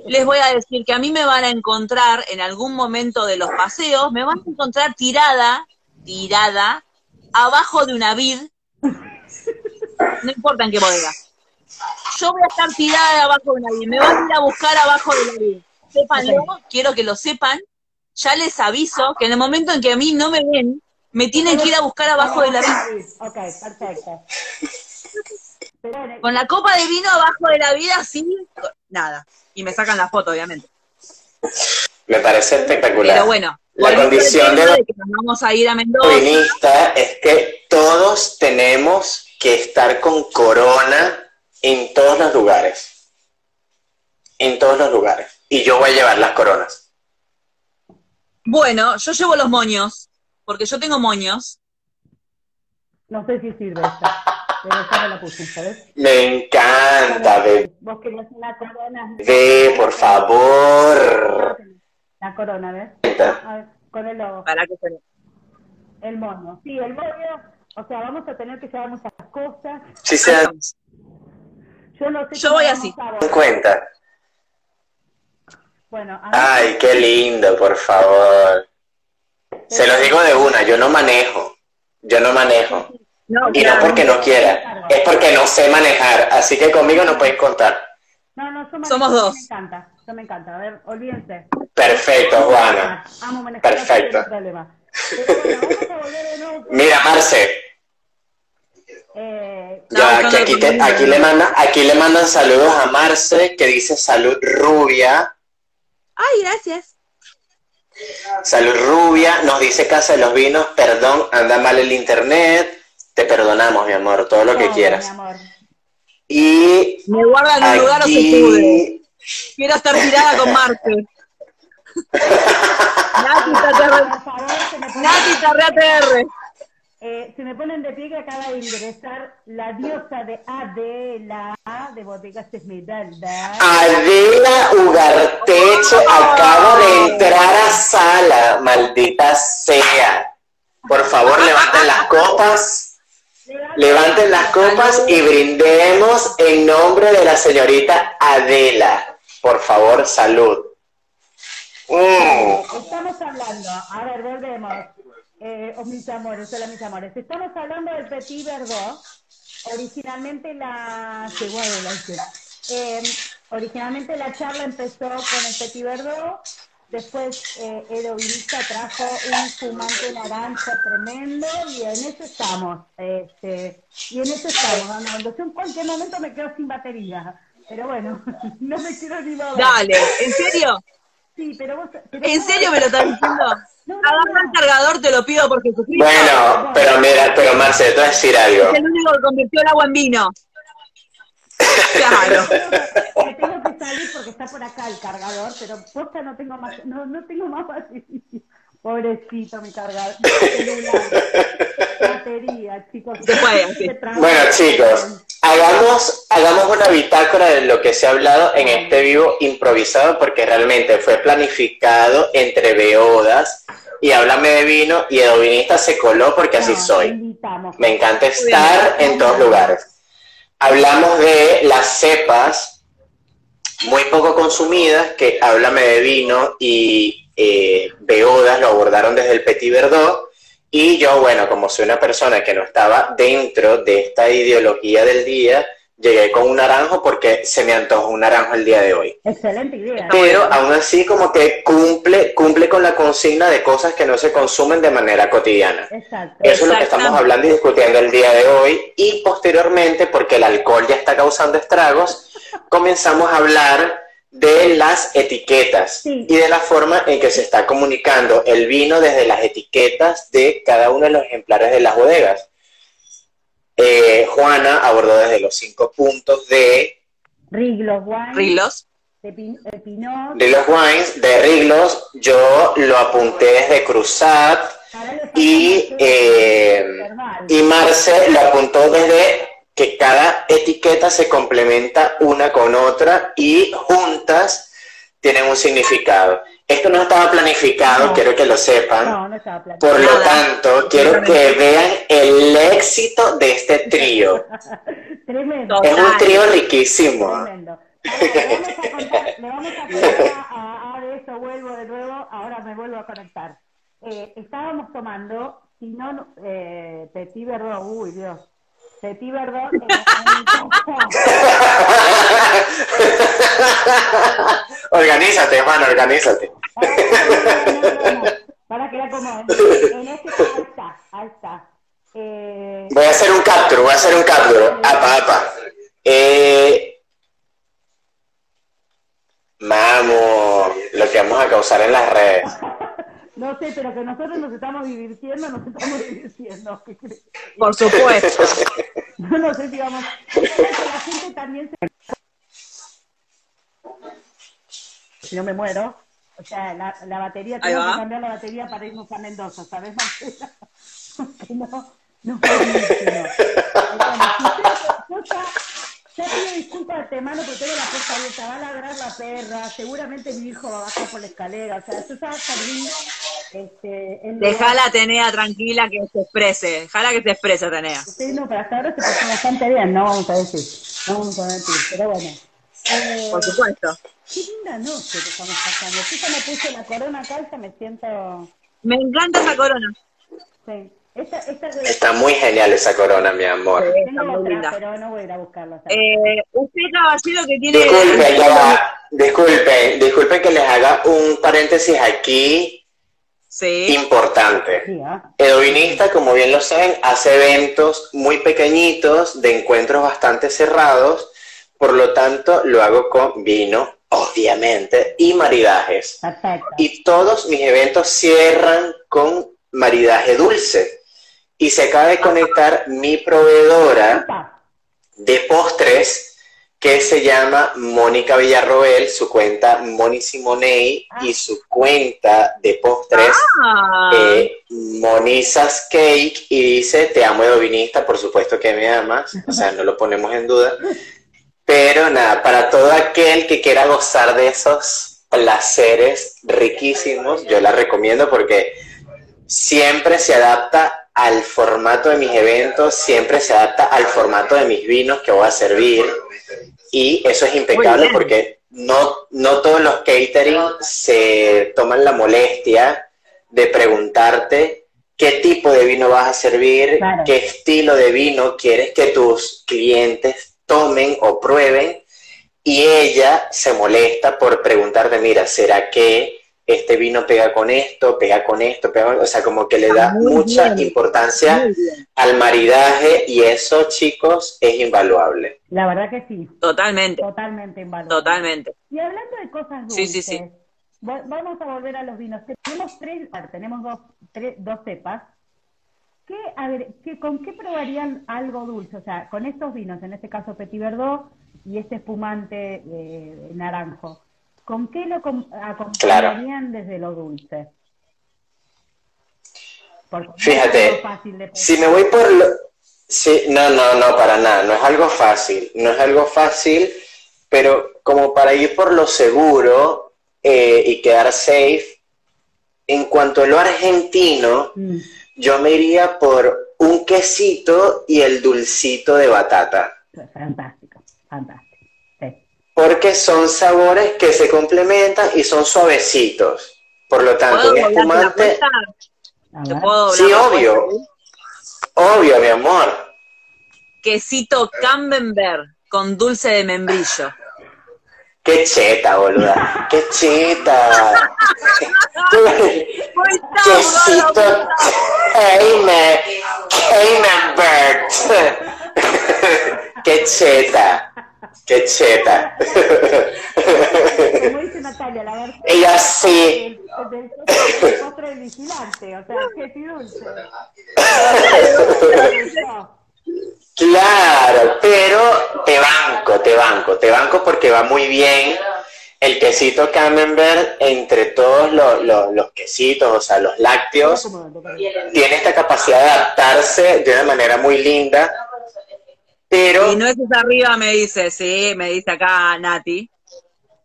les voy a decir que a mí me van a encontrar en algún momento de los paseos, me van a encontrar tirada, tirada, abajo de una vid, no importa en qué bodega. Yo voy a estar tirada abajo de una vid, me van a ir a buscar abajo de la vid. Sépanlo, quiero que lo sepan, ya les aviso que en el momento en que a mí no me ven, me tienen que ir a buscar abajo de la vid. Ok, perfecto. Con la copa de vino abajo de la vida, así, nada. Y me sacan la foto, obviamente. Me parece espectacular. Pero bueno, La condición de de que nos vamos a ir a Mendoza. vinista es que todos tenemos que estar con corona en todos los lugares. En todos los lugares. Y yo voy a llevar las coronas. Bueno, yo llevo los moños, porque yo tengo moños. no sé si sirve esta. Pero ya me la puse, ¿sabes? Me encanta, bebé, Vos querías una corona. por favor. La corona, ¿ves? A ver, con el logo. Para que se El moño. Sí, el moño. O sea, vamos a tener que llevar muchas cosas. Si se dan Yo no sé Yo voy así. abordar. cuenta. Bueno, Ay, qué lindo, por favor. Se los digo de una, yo no manejo. Yo no manejo. No, Y no porque no quiera, es porque no sé manejar. Así que conmigo no pueden contar. No, no, Somos yo dos. Me encanta, yo me encanta. A ver, olvídense. Perfecto, Juana. Amo manejar. Perfecto. no hay problema. Pero bueno, vamos a volver de nuevo. Mira, Marce, Eh, ya No, que aquí, te- aquí le manda, aquí le mandan saludos a Marce que dice salud rubia. Ay, gracias. Salud rubia, nos dice Casa de los Vinos, perdón, anda mal el internet. Te perdonamos, mi amor, todo lo que quieras. mi amor. Y Me guardan en un lugar o se pude. Quiero estar tirada con Marte. Nati, Nati, eh, se me ponen de pie que acaba de ingresar la diosa de Adela de Bodegas Esmeralda. Adela Ugarteche acaba de entrar a sala, maldita sea. Por favor, levanten las copas, levanten las copas y brindemos en nombre de la señorita Adela. Por favor, salud. Mm. Estamos hablando, a ver, volvemos. Eh, oh, mis amores, hola mis amores. Estamos hablando del Petit Verdot. Originalmente la. sí. Eh, originalmente la charla empezó con el Petit Verdot. Después eh, Edo Vinista trajo un fumante naranja tremendo y en eso estamos. Este, y en eso estamos, Arnoldo. Yo en cualquier momento me quedo sin batería. Pero bueno, no me quiero ni mover. Dale, ¿en serio? Sí, pero vos. pero ¿En serio me lo estás diciendo? No, no, Agarra el cargador, te lo pido por Jesucristo. Bueno, pero mira, pero Marce, te voy a decir algo. Es el único que convirtió el agua en vino. Claro. Me tengo que salir porque está por acá el cargador, pero posta no tengo más, no, no tengo más batería. Pobrecito mi cargador, mi celular, batería, chicos. Se puede, sí. Bueno, chicos, hagamos, hagamos una bitácora de lo que se ha hablado en este vivo improvisado, porque realmente fue planificado entre Beodas y Háblame de Vino, y Edovinista se coló porque así No, soy. Me encanta estar en todos lugares. Hablamos de las cepas muy poco consumidas, que Háblame de Vino y eh, Beodas lo abordaron desde el Petit Verdot. Y yo, bueno, como soy una persona que no estaba dentro de esta ideología del día, llegué con un naranjo porque se me antojó un naranjo el día de hoy. Excelente idea. Pero aún así como que cumple, cumple con la consigna de cosas que no se consumen de manera cotidiana. Exacto. Eso es lo que estamos hablando y discutiendo el día de hoy. Y posteriormente, porque el alcohol ya está causando estragos, comenzamos a hablar de las etiquetas Sí. y de la forma en que se está comunicando el vino desde las etiquetas de cada uno de los ejemplares de las bodegas. Eh, Juana abordó desde los cinco puntos de, Riglos Wine, Rilos. de, Pin- de Pinot, de los wines, de Riglos. Yo lo apunté desde Cruzat, Y, eh, y Marce lo apuntó desde que cada etiqueta se complementa una con otra y juntas tienen un significado. Esto no estaba planificado, quiero que lo sepan. No, no estaba planificado. Por lo tanto, quiero que vean el éxito de este trío. Tremendo. Es un trío riquísimo. Tremendo. Ahora, le vamos a contar, le vamos a contar a, a- ahora eso vuelvo de nuevo, ahora me vuelvo a conectar. Eh, estábamos tomando, si no, no, eh, Petit Verdot, uy Dios, Petit Verdot organízate, hermano, organízate. Para que la acomoden. En este, ahí está, ahí está. Eh, Voy a hacer un capture, voy a hacer un capture. Apa, apa. Eh, Vamos, lo que vamos a causar en las redes. no sé, pero que nosotros nos estamos divirtiendo, nos estamos divirtiendo. Por supuesto. No, no sé si vamos. La gente también se. Si no me muero. O sea, la, la batería, tengo que cambiar la batería para irnos a Mendoza, ¿sabes, no, no bueno, si usted- yo ya, pido disculpas de antemano porque tengo la puerta abierta, va a ladrar la perra, seguramente mi hijo va a bajar por la escalera, o sea, yo ya salí. Este, en Dejala Tenea tranquila que se exprese. Dejala que se exprese, Tenea. Sí, no, pero hasta ahora se pasó bastante bien, no vamos a decir, no vamos a mentir, pero bueno. Eh, Por supuesto. qué linda noche que estamos pasando. Yo ya me puse la corona acá ya me siento... Me encanta esa corona. Sí. Esta, esta Está muy genial esa corona, mi amor. Está tengo muy otra, linda. pero no voy a ir a buscarla. Eh, usted, caballero, que tiene... Disculpen, ya va. Disculpen, disculpen que les haga un paréntesis aquí Sí. importante. Sí, ¿ah? Edovinista, como bien lo saben, hace eventos muy pequeñitos, de encuentros bastante cerrados, por lo tanto lo hago con vino, obviamente, y maridajes. Perfecto. Y todos mis eventos cierran con maridaje dulce. Y se acaba de conectar mi proveedora de postres que se llama Mónica Villarroel, su cuenta Moni Simonei y su cuenta de postres Ah, eh, Monisas Cake y dice, te amo Edovinista, por supuesto que me amas, o sea, no lo ponemos en duda. Pero nada, para todo aquel que quiera gozar de esos placeres riquísimos, yo la recomiendo porque siempre se adapta al formato de mis eventos, siempre se adapta al formato de mis vinos que voy a servir. Y eso es impecable porque no, no todos los catering se toman la molestia de preguntarte qué tipo de vino vas a servir, Claro. qué estilo de vino quieres que tus clientes tomen o prueben. Y ella se molesta por preguntarte, mira, ¿será que este vino pega con esto, pega con esto, pega con... O sea, como que le da mucha bien. importancia al maridaje y eso, chicos, es invaluable. la verdad que sí, Totalmente, totalmente invaluable. totalmente. Y hablando de cosas dulces, sí, sí. va- vamos a volver a los vinos. Tenemos tres, tenemos dos, tres, dos cepas. ¿Qué, a ver, ¿qué, ¿Con qué probarían algo dulce? O sea, con estos vinos, en este caso Petit Verdot y este espumante eh, naranjo, ¿con qué lo com- acompañarían desde lo dulce? Porque no es Fíjate, algo fácil de Si me voy por lo... Sí, no, no, no, para nada, no es algo fácil, no es algo fácil, pero como para ir por lo seguro eh, y quedar safe, en cuanto a lo argentino, Mm, yo me iría por un quesito y el dulcito de batata. fantástico, fantástico. Porque son sabores que se complementan y son suavecitos. Por lo tanto, ¿Puedo un espumante, ¿Te puedo Sí, obvio. obvio, mi amor. Quesito Camembert con dulce de membrillo. Qué cheta, boluda. Qué cheta. Quesito sabroso. Qué cheta. Qué cheta. Como dice Natalia, la versión Ella sí. del, del del vigilante, o sea, qué dulce. Claro, pero te banco, te banco, te banco porque va muy bien el quesito camembert entre todos los, los- los quesitos, o sea, los lácteos, tiene esta capacidad de adaptarse de una manera muy linda, pero Y nueces arriba me dice, sí, me dice acá Nati.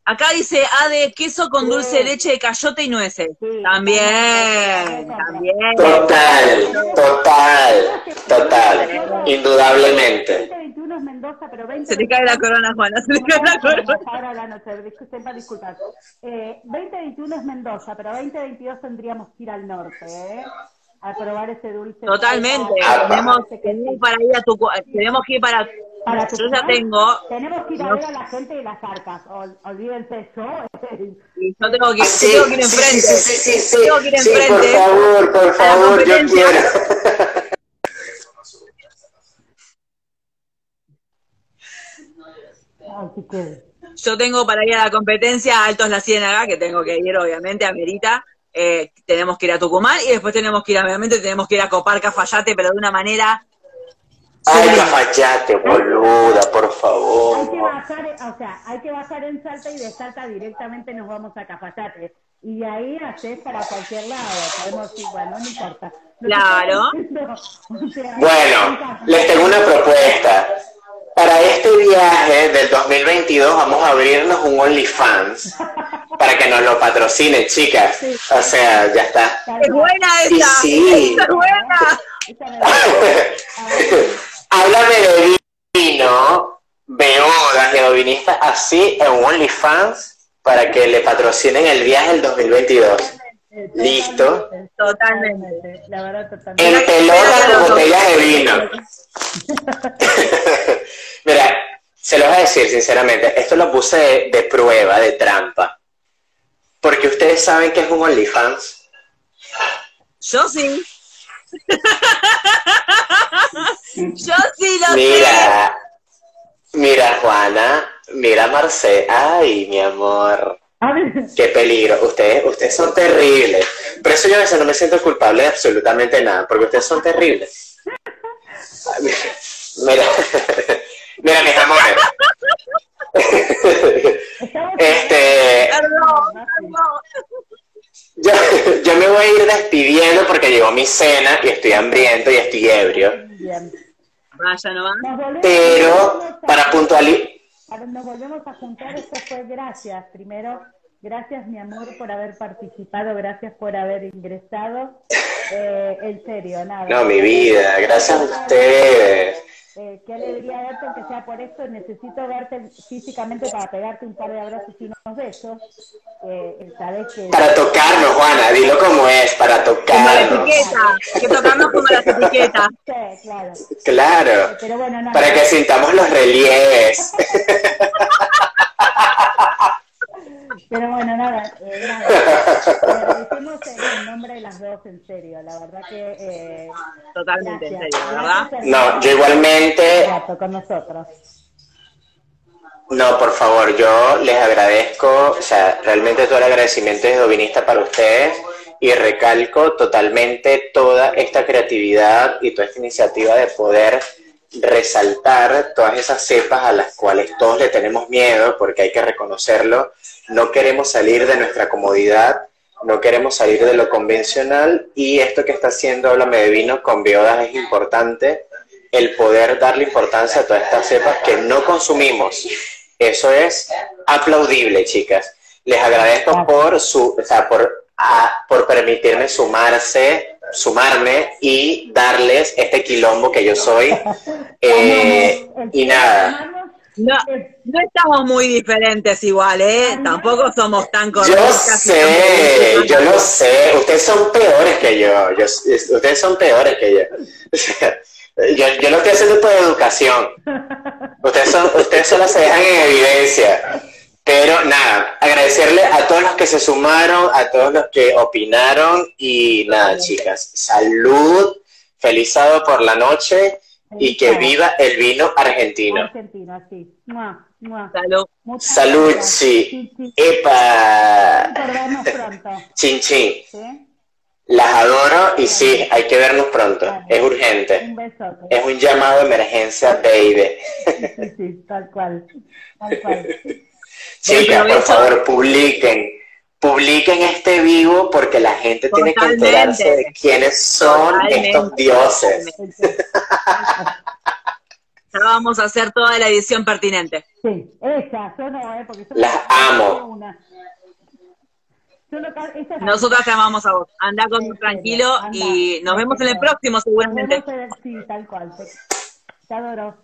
Acá dice A de queso con dulce de leche de cayote y nueces. Sí. También, también. total, total, total, indudablemente. 2021 es Mendoza, pero 20... Se te cae la corona, Juana, se te cae la corona. Ahora la noche, disculpen, disculpar. Eh, 2021 es Mendoza, pero 2022 tendríamos que ir al norte, ¿eh? A probar ese dulce. Totalmente. Ah, Tenemos, tenemos para ir a tu, tenemos que ir para, Para yo ya tengo, Tenemos que ir a ver a la gente de las arcas. Ol- olvídense yo. y yo tengo que, Sí, tengo que ir enfrente. sí, sí, sí, sí, Tengo que ir sí, por favor, por favor, yo quiero. Yo tengo para ir a la competencia Altos La Ciénaga, que tengo que ir, obviamente, a Merita. Eh, tenemos que ir a Tucumán y después tenemos que ir, a- obviamente, tenemos que ir a Copar Cafayate, pero de una manera. Ay, Cafayate, boluda, por Hay que favor. bajar, o sea, hay que bajar en Salta y de Salta directamente nos vamos a Cafayate. Y de ahí haces para cualquier lado. Podemos ir, bueno, no importa. Claro. estoy diciendo, o sea, Bueno, les tengo una propuesta. Para este viaje del 2022 vamos a abrirnos un OnlyFans para que nos lo patrocinen, chicas. O sea, ya está. ¡Es buena Y esa! sí. ¡Esa es buena! Háblame de vino, beodas, geovinistas, así en un OnlyFans para que le patrocinen el viaje del 2022. Eh, Listo. Totalmente. La verdad, totalmente. En pelotas con botellas de vino. Mira, se lo voy a decir sinceramente, esto lo puse de, de prueba, de trampa. Porque ustedes saben que es un OnlyFans. Yo sí. Yo sí lo sé. Mira, mira Juana, mira Marce, ay mi amor, qué peligro. Ustedes, ustedes son terribles. Por eso yo a veces no me siento culpable de absolutamente nada, porque ustedes son terribles. Mira, mira, mis amores. Este, Perdón, perdón. yo, yo me voy a ir despidiendo porque llegó mi cena y estoy hambriento y estoy ebrio. bien. Vaya volvemos- Pero para puntualizar, nos volvemos a juntar, esto fue gracias. Primero, gracias mi amor por haber participado, gracias por haber ingresado. Eh, en serio, nada. no, mi vida, gracias a ustedes. Eh, qué alegría verte, aunque sea por esto. Necesito verte físicamente para pegarte un par de abrazos y unos besos. Eh, sabes que... Para tocarnos, Juana, dilo como es, para Como la tocarnos. etiqueta. Que tocarnos como las etiquetas. Sí, claro. Claro, Pero bueno, no. para que sintamos los relieves. Pero bueno, nada. Eh, nada. Le agradecemos en nombre de las dos, en serio. La verdad que... Eh, Totalmente, en serio, ¿verdad? No, yo igualmente, con nosotros. no, por favor, yo les agradezco, o sea, realmente todo el agradecimiento es dovinista para ustedes y recalco totalmente toda esta creatividad y toda esta iniciativa de poder resaltar todas esas cepas a las cuales todos le tenemos miedo, porque hay que reconocerlo, no queremos salir de nuestra comodidad, no queremos salir de lo convencional y esto que está haciendo Háblame de Vino con Biodas es importante, el poder darle importancia a todas estas cepas que no consumimos. Eso es aplaudible, chicas. Les agradezco por su, o sea, por, a- por permitirme sumarse, sumarme y darles este quilombo que yo soy. Eh, y nada. No, no estamos muy diferentes igual, ¿eh? Tampoco somos tan Yo correctas. sé, yo lo sé. Ustedes son peores que yo. yo ustedes son peores que yo. O sea, yo, yo lo estoy haciendo por educación. Ustedes, son, ustedes solo se dejan en evidencia. Pero nada, agradecerle a todos los que se sumaron, a todos los que opinaron y nada, chicas, salud, feliz sábado por la noche y que viva el vino argentino. Argentino, así. Mua, mua. Salud. Muchas Salud, gracias. sí. sí. ¡Epa! Vernos pronto. Chin, chin. ¿sí? Las adoro y sí, hay que vernos pronto. Es Un urgente. besote. Es un llamado de emergencia, baby. Sí, sí, tal cual. Tal cual. Silvia, por favor, publiquen. Publiquen este vivo porque la gente tiene que enterarse de quiénes son estos dioses. Ya vamos a hacer toda la edición pertinente. Sí, esa, yo no, eh, porque yo Las amo. Nosotras te amamos a vos. Anda con tranquilo y nos vemos en el próximo seguramente. sí, tal cual. te adoro.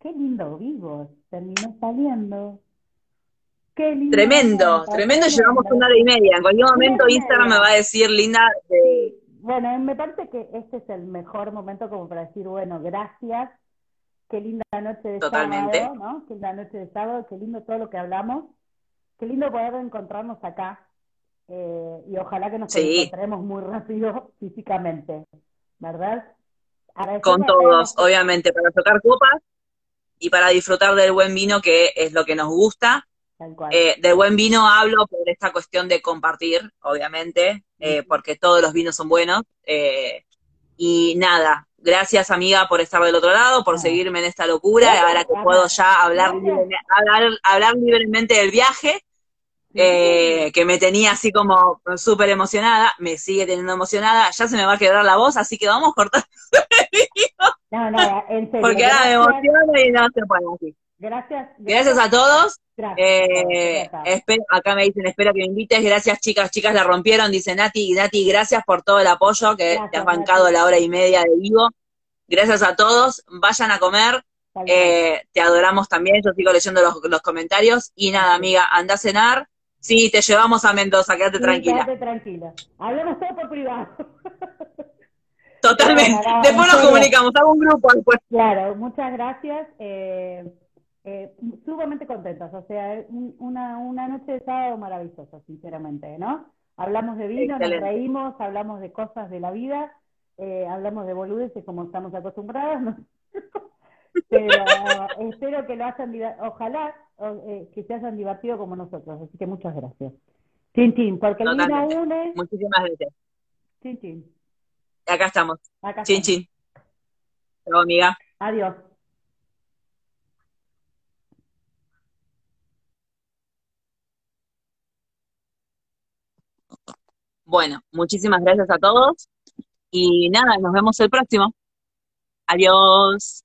Qué lindo vivo, terminó saliendo. Qué lindo. Tremendo, tremendo, llevamos una hora y media. En cualquier momento Instagram me va a decir, Linda. Bueno, me parece que este es el mejor momento como para decir, bueno, gracias. Qué linda noche de sábado, ¿no? Qué linda noche de sábado, qué lindo todo lo que hablamos. Qué lindo poder encontrarnos acá. Eh, y ojalá que nos encontremos muy rápido físicamente, ¿verdad? Con todos, obviamente, para tocar copas y para disfrutar del buen vino, que es lo que nos gusta. Eh, del buen vino hablo por esta cuestión de compartir, obviamente, eh, porque todos los vinos son buenos. Eh, y nada, gracias amiga por estar del otro lado, por seguirme en esta locura, ahora que puedo ya hablar, hablar, hablar libremente del viaje. Eh, que me tenía así como súper emocionada, me sigue teniendo emocionada, ya se me va a quebrar la voz, así que vamos a cortar No, no, en serio. Porque ahora me emociona y no se puede así. Gracias. Gracias, a todos. Eh, acá me dicen, espero que me invites. Gracias, chicas. Chicas la rompieron. Dice Nati, Nati, gracias por todo el apoyo que te has bancado la hora y media de vivo. Gracias a todos. Vayan a comer. Eh, te adoramos también. Yo sigo leyendo los, los comentarios. Y nada, amiga, anda a cenar. Sí, te llevamos a Mendoza, quédate tranquila. Quédate tranquila. Hablemos todo por privado. Totalmente. después nos comunicamos, hago un grupo después. Claro, muchas gracias. Eh, eh, sumamente contentos, o sea, una, una noche de sábado maravillosa, sinceramente, ¿no? Hablamos de vino, nos reímos, hablamos de cosas de la vida, eh, hablamos de boludeces como estamos acostumbrados, ¿no? pero espero que lo hayan, ojalá eh, que se hayan divertido como nosotros, así que muchas gracias. Chin, chin, porque el vino une. Muchísimas gracias. Chin, chin. Acá estamos. chin, chin. Chao, amiga. Adiós. Bueno, muchísimas gracias a todos y nada, nos vemos el próximo. Adiós.